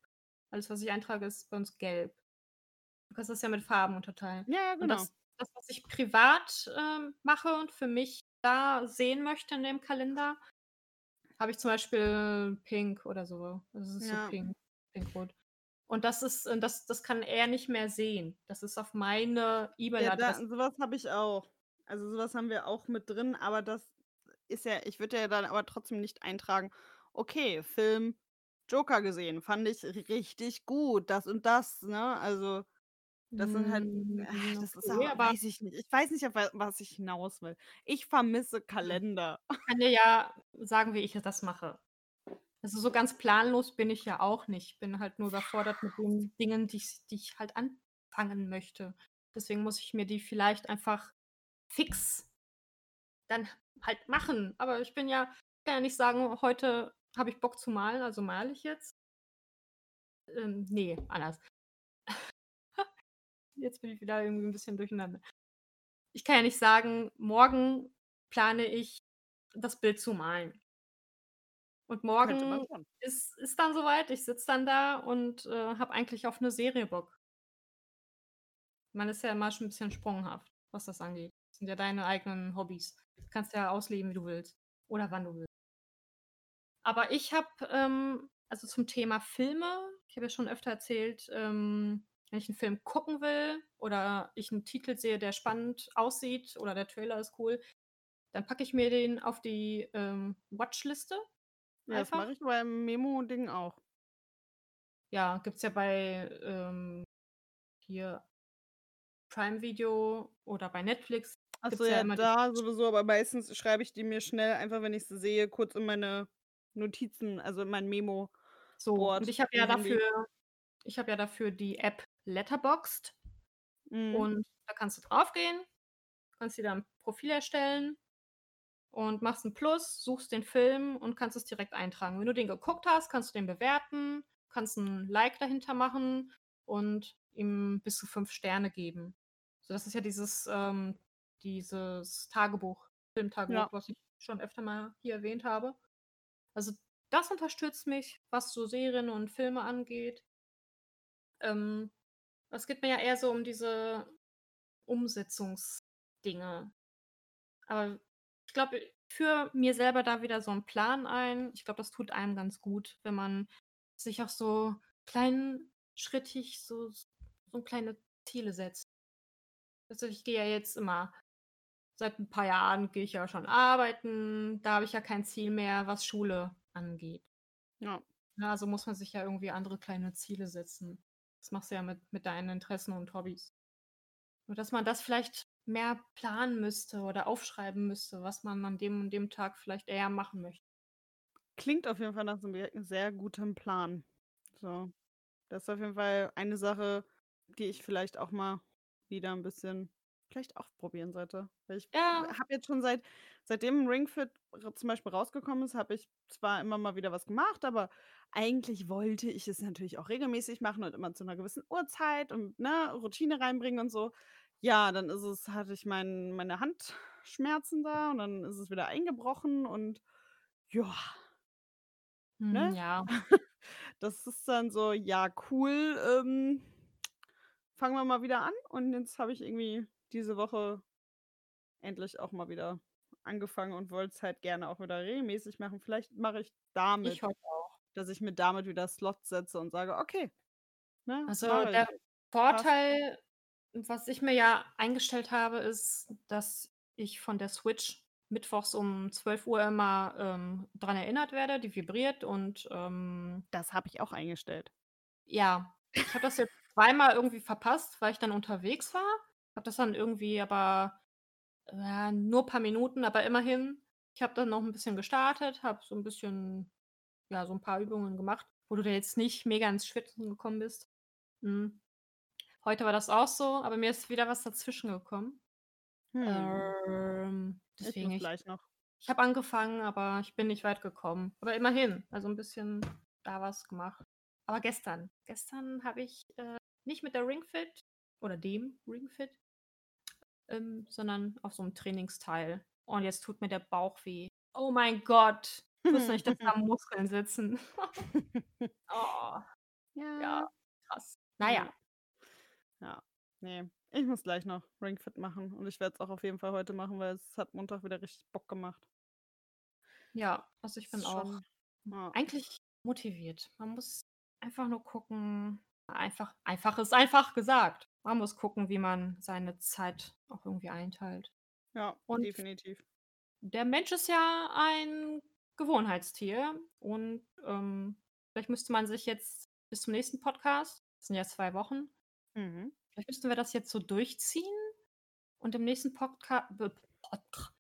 Alles, was ich eintrage, ist bei uns gelb. Du kannst das ja mit Farben unterteilen. Ja, ja, Und genau. das das, was ich privat, ähm, mache und für mich da sehen möchte in dem Kalender, habe ich zum Beispiel pink oder so. Das ist so Ja. pink, pink-rot. Und das ist äh, das das kann er nicht mehr sehen. Das ist auf meine Ja, E-Mail-Adresse so was habe ich auch. Also, so was haben wir auch mit drin, aber das ist ja ich würde ja dann aber trotzdem nicht eintragen: „Okay, Film Joker gesehen, fand ich richtig gut, das und das“, ne? Also, das sind halt Hm, das ist okay, auch aber weiß ich nicht. Ich weiß nicht, auf wa was ich hinaus will. Ich vermisse. Kalender. Ich kann dir ja sagen, wie ich das mache. Also, so ganz planlos bin ich ja auch nicht. Bin halt nur überfordert mit den Dingen, die ich die ich halt an anfangen möchte. Deswegen muss ich mir die vielleicht einfach fix dann halt machen. Aber ich bin ja, kann ja nicht sagen, heute habe ich Bock zu malen, also male ich jetzt. Ähm, nee, anders. Jetzt bin ich wieder irgendwie ein bisschen durcheinander. Ich kann ja nicht sagen, morgen plane ich das Bild zu malen. Und morgen ist, ist dann soweit, ich sitze dann da und äh, habe eigentlich auf eine Serie Bock. Man ist ja immer schon ein bisschen sprunghaft, was das angeht. Das sind ja deine eigenen Hobbys. Du kannst ja ausleben, wie du willst. Oder wann du willst. Aber ich habe, ähm, also zum Thema Filme, ich habe ja schon öfter erzählt, ähm, wenn ich einen Film gucken will oder ich einen Titel sehe, der spannend aussieht oder der Trailer ist cool, dann packe ich mir den auf die ähm, Watchliste. Ja, das mache ich beim Memo-Ding auch. Ja, gibt es ja bei ähm, hier Prime Video oder bei Netflix. Achso, ja, ja da sowieso, aber meistens schreibe ich die mir schnell, einfach wenn ich sie sehe, kurz in meine Notizen, also in mein Memo. So, und ich habe ja dafür, ich habe ja dafür die App Letterboxd. Mhm. Und da kannst du draufgehen, kannst dir dann ein Profil erstellen und machst ein Plus, suchst den Film und kannst es direkt eintragen. Wenn du den geguckt hast, kannst du den bewerten, kannst ein Like dahinter machen und ihm bis zu fünf Sterne geben. So, das ist ja dieses, ähm, dieses Tagebuch, Filmtagebuch, ja. was ich schon öfter mal hier erwähnt habe. Also das unterstützt mich, was so Serien und Filme angeht. Ähm, es geht mir ja eher so um diese Umsetzungsdinge. Aber ich glaube, ich führe mir selber da wieder so einen Plan ein. Ich glaube, das tut einem ganz gut, wenn man sich auch so kleinschrittig so, so kleine Ziele setzt. Also ich gehe ja jetzt immer, seit ein paar Jahren gehe ich ja schon arbeiten. Da habe ich ja kein Ziel mehr, was Schule angeht. Ja. Also muss man sich ja irgendwie andere kleine Ziele setzen. Das machst du ja mit, mit deinen Interessen und Hobbys. Nur dass man das vielleicht mehr planen müsste oder aufschreiben müsste, was man an dem und dem Tag vielleicht eher machen möchte. Klingt auf jeden Fall nach so einem sehr guten Plan. So. Das ist auf jeden Fall eine Sache, die ich vielleicht auch mal wieder ein bisschen vielleicht auch probieren sollte. Weil ich ja. habe jetzt schon seit, seitdem Ringfit zum Beispiel rausgekommen ist, habe ich zwar immer mal wieder was gemacht, aber eigentlich wollte ich es natürlich auch regelmäßig machen und immer zu einer gewissen Uhrzeit und ne, Routine reinbringen und so. Ja, dann ist es, hatte ich mein, meine Handschmerzen da und dann ist es wieder eingebrochen und ja. Hm, ne? Ja. Das ist dann so, ja, cool. Ähm, fangen wir mal wieder an. Und jetzt habe ich irgendwie diese Woche endlich auch mal wieder angefangen und wollte es halt gerne auch wieder regelmäßig machen. Vielleicht mache ich damit, ich auch. Dass ich mir damit wieder Slots setze und sage, okay. Ne, also der Vorteil, was ich mir ja eingestellt habe, ist, dass ich von der Switch mittwochs um 12 Uhr immer ähm, dran erinnert werde, die vibriert und ähm, das habe ich auch eingestellt. Ja, ich habe das jetzt zweimal irgendwie verpasst, weil ich dann unterwegs war. Habe das dann irgendwie aber ja, nur ein paar Minuten, aber immerhin. Ich habe dann noch ein bisschen gestartet, habe so ein bisschen, ja, so ein paar Übungen gemacht, wo du da jetzt nicht mega ins Schwitzen gekommen bist. Mhm. Heute war das auch so, aber mir ist wieder was dazwischen gekommen. Hm. Ähm, deswegen ich, ich, noch. ich habe angefangen, aber ich bin nicht weit gekommen. Aber immerhin, also ein bisschen da was gemacht. Aber gestern, gestern habe ich äh, nicht mit der Ringfit oder dem Ringfit ähm, sondern auf so einem Trainingsteil. Und jetzt tut mir der Bauch weh. Oh mein Gott. Ich wusste nicht, dass da Muskeln sitzen. oh. Ja. ja. krass. Naja. Ja. Nee. Ich muss gleich noch Ringfit machen. Und ich werde es auch auf jeden Fall heute machen, weil es hat Montag wieder richtig Bock gemacht. Ja, also ich bin auch ja. eigentlich motiviert. Man muss einfach nur gucken. Einfach, einfach ist einfach gesagt man muss gucken, wie man seine Zeit auch irgendwie einteilt. Ja, und definitiv. Der Mensch ist ja ein Gewohnheitstier und ähm, vielleicht müsste man sich jetzt bis zum nächsten Podcast, das sind ja zwei Wochen, mhm. vielleicht müssten wir das jetzt so durchziehen und im nächsten Podca Podcast.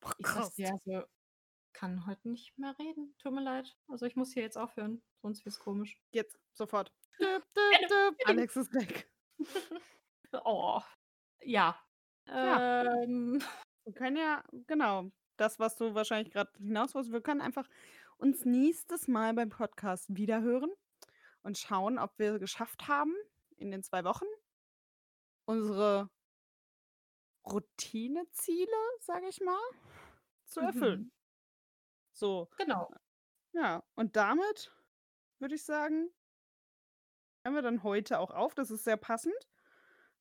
Podcast. Ich also, kann heute nicht mehr reden. Tut mir leid. Also ich muss hier jetzt aufhören, sonst wird es komisch. Jetzt, sofort. Döp, döp, döp. Alex ist weg. Oh, ja. Ja. Ähm. Wir können ja genau, das, was du wahrscheinlich grad hinaus wolltest wir können einfach uns nächstes Mal beim Podcast wieder hören und schauen, ob wir geschafft haben, in den 2 Wochen unsere Routineziele, sage ich mal, zu erfüllen. Mhm. So. Genau. Ja, und damit würde ich sagen hören wir dann heute auch auf. Das ist sehr passend,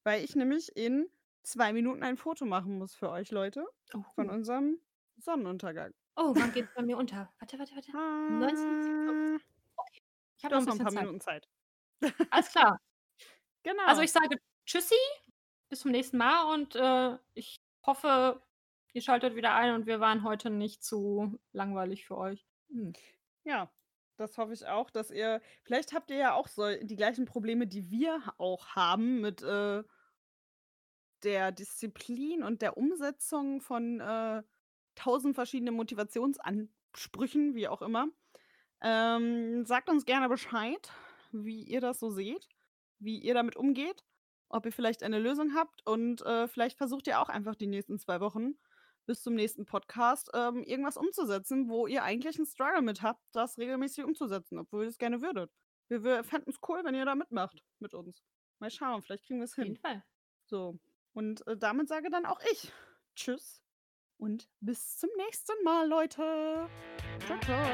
weil ich nämlich in 2 Minuten ein Foto machen muss für euch Leute von Oh. unserem Sonnenuntergang. Oh, wann geht's bei mir unter? Warte, warte, warte. 19:57. Äh, Okay, ich habe noch noch 'n bisschen paar Zeit. Minuten Zeit. Alles klar. Also, Genau. ich sage Tschüssi, bis zum nächsten Mal und, äh, ich hoffe, ihr schaltet wieder ein und wir waren heute nicht zu langweilig für euch. Hm. Ja, das hoffe ich auch, dass ihr vielleicht habt ihr ja auch so die gleichen Probleme, die wir auch haben mit, äh der Disziplin und der Umsetzung von, äh, 1.000 verschiedenen Motivationsansprüchen, wie auch immer. Ähm, sagt uns gerne Bescheid, wie ihr das so seht, wie ihr damit umgeht, ob ihr vielleicht eine Lösung habt und, äh, vielleicht versucht ihr auch einfach die nächsten 2 Wochen bis zum nächsten Podcast, ähm, irgendwas umzusetzen, wo ihr eigentlich 'n Struggle mit habt, das regelmäßig umzusetzen, obwohl ihr es gerne würdet. Wir wir fänden's cool, wenn ihr da mitmacht mit uns. Mal schauen, vielleicht kriegen wir's Auf jeden hin. Fall. So, und, äh, damit sage dann auch ich Tschüss und bis zum nächsten Mal, Leute. Ciao, ciao.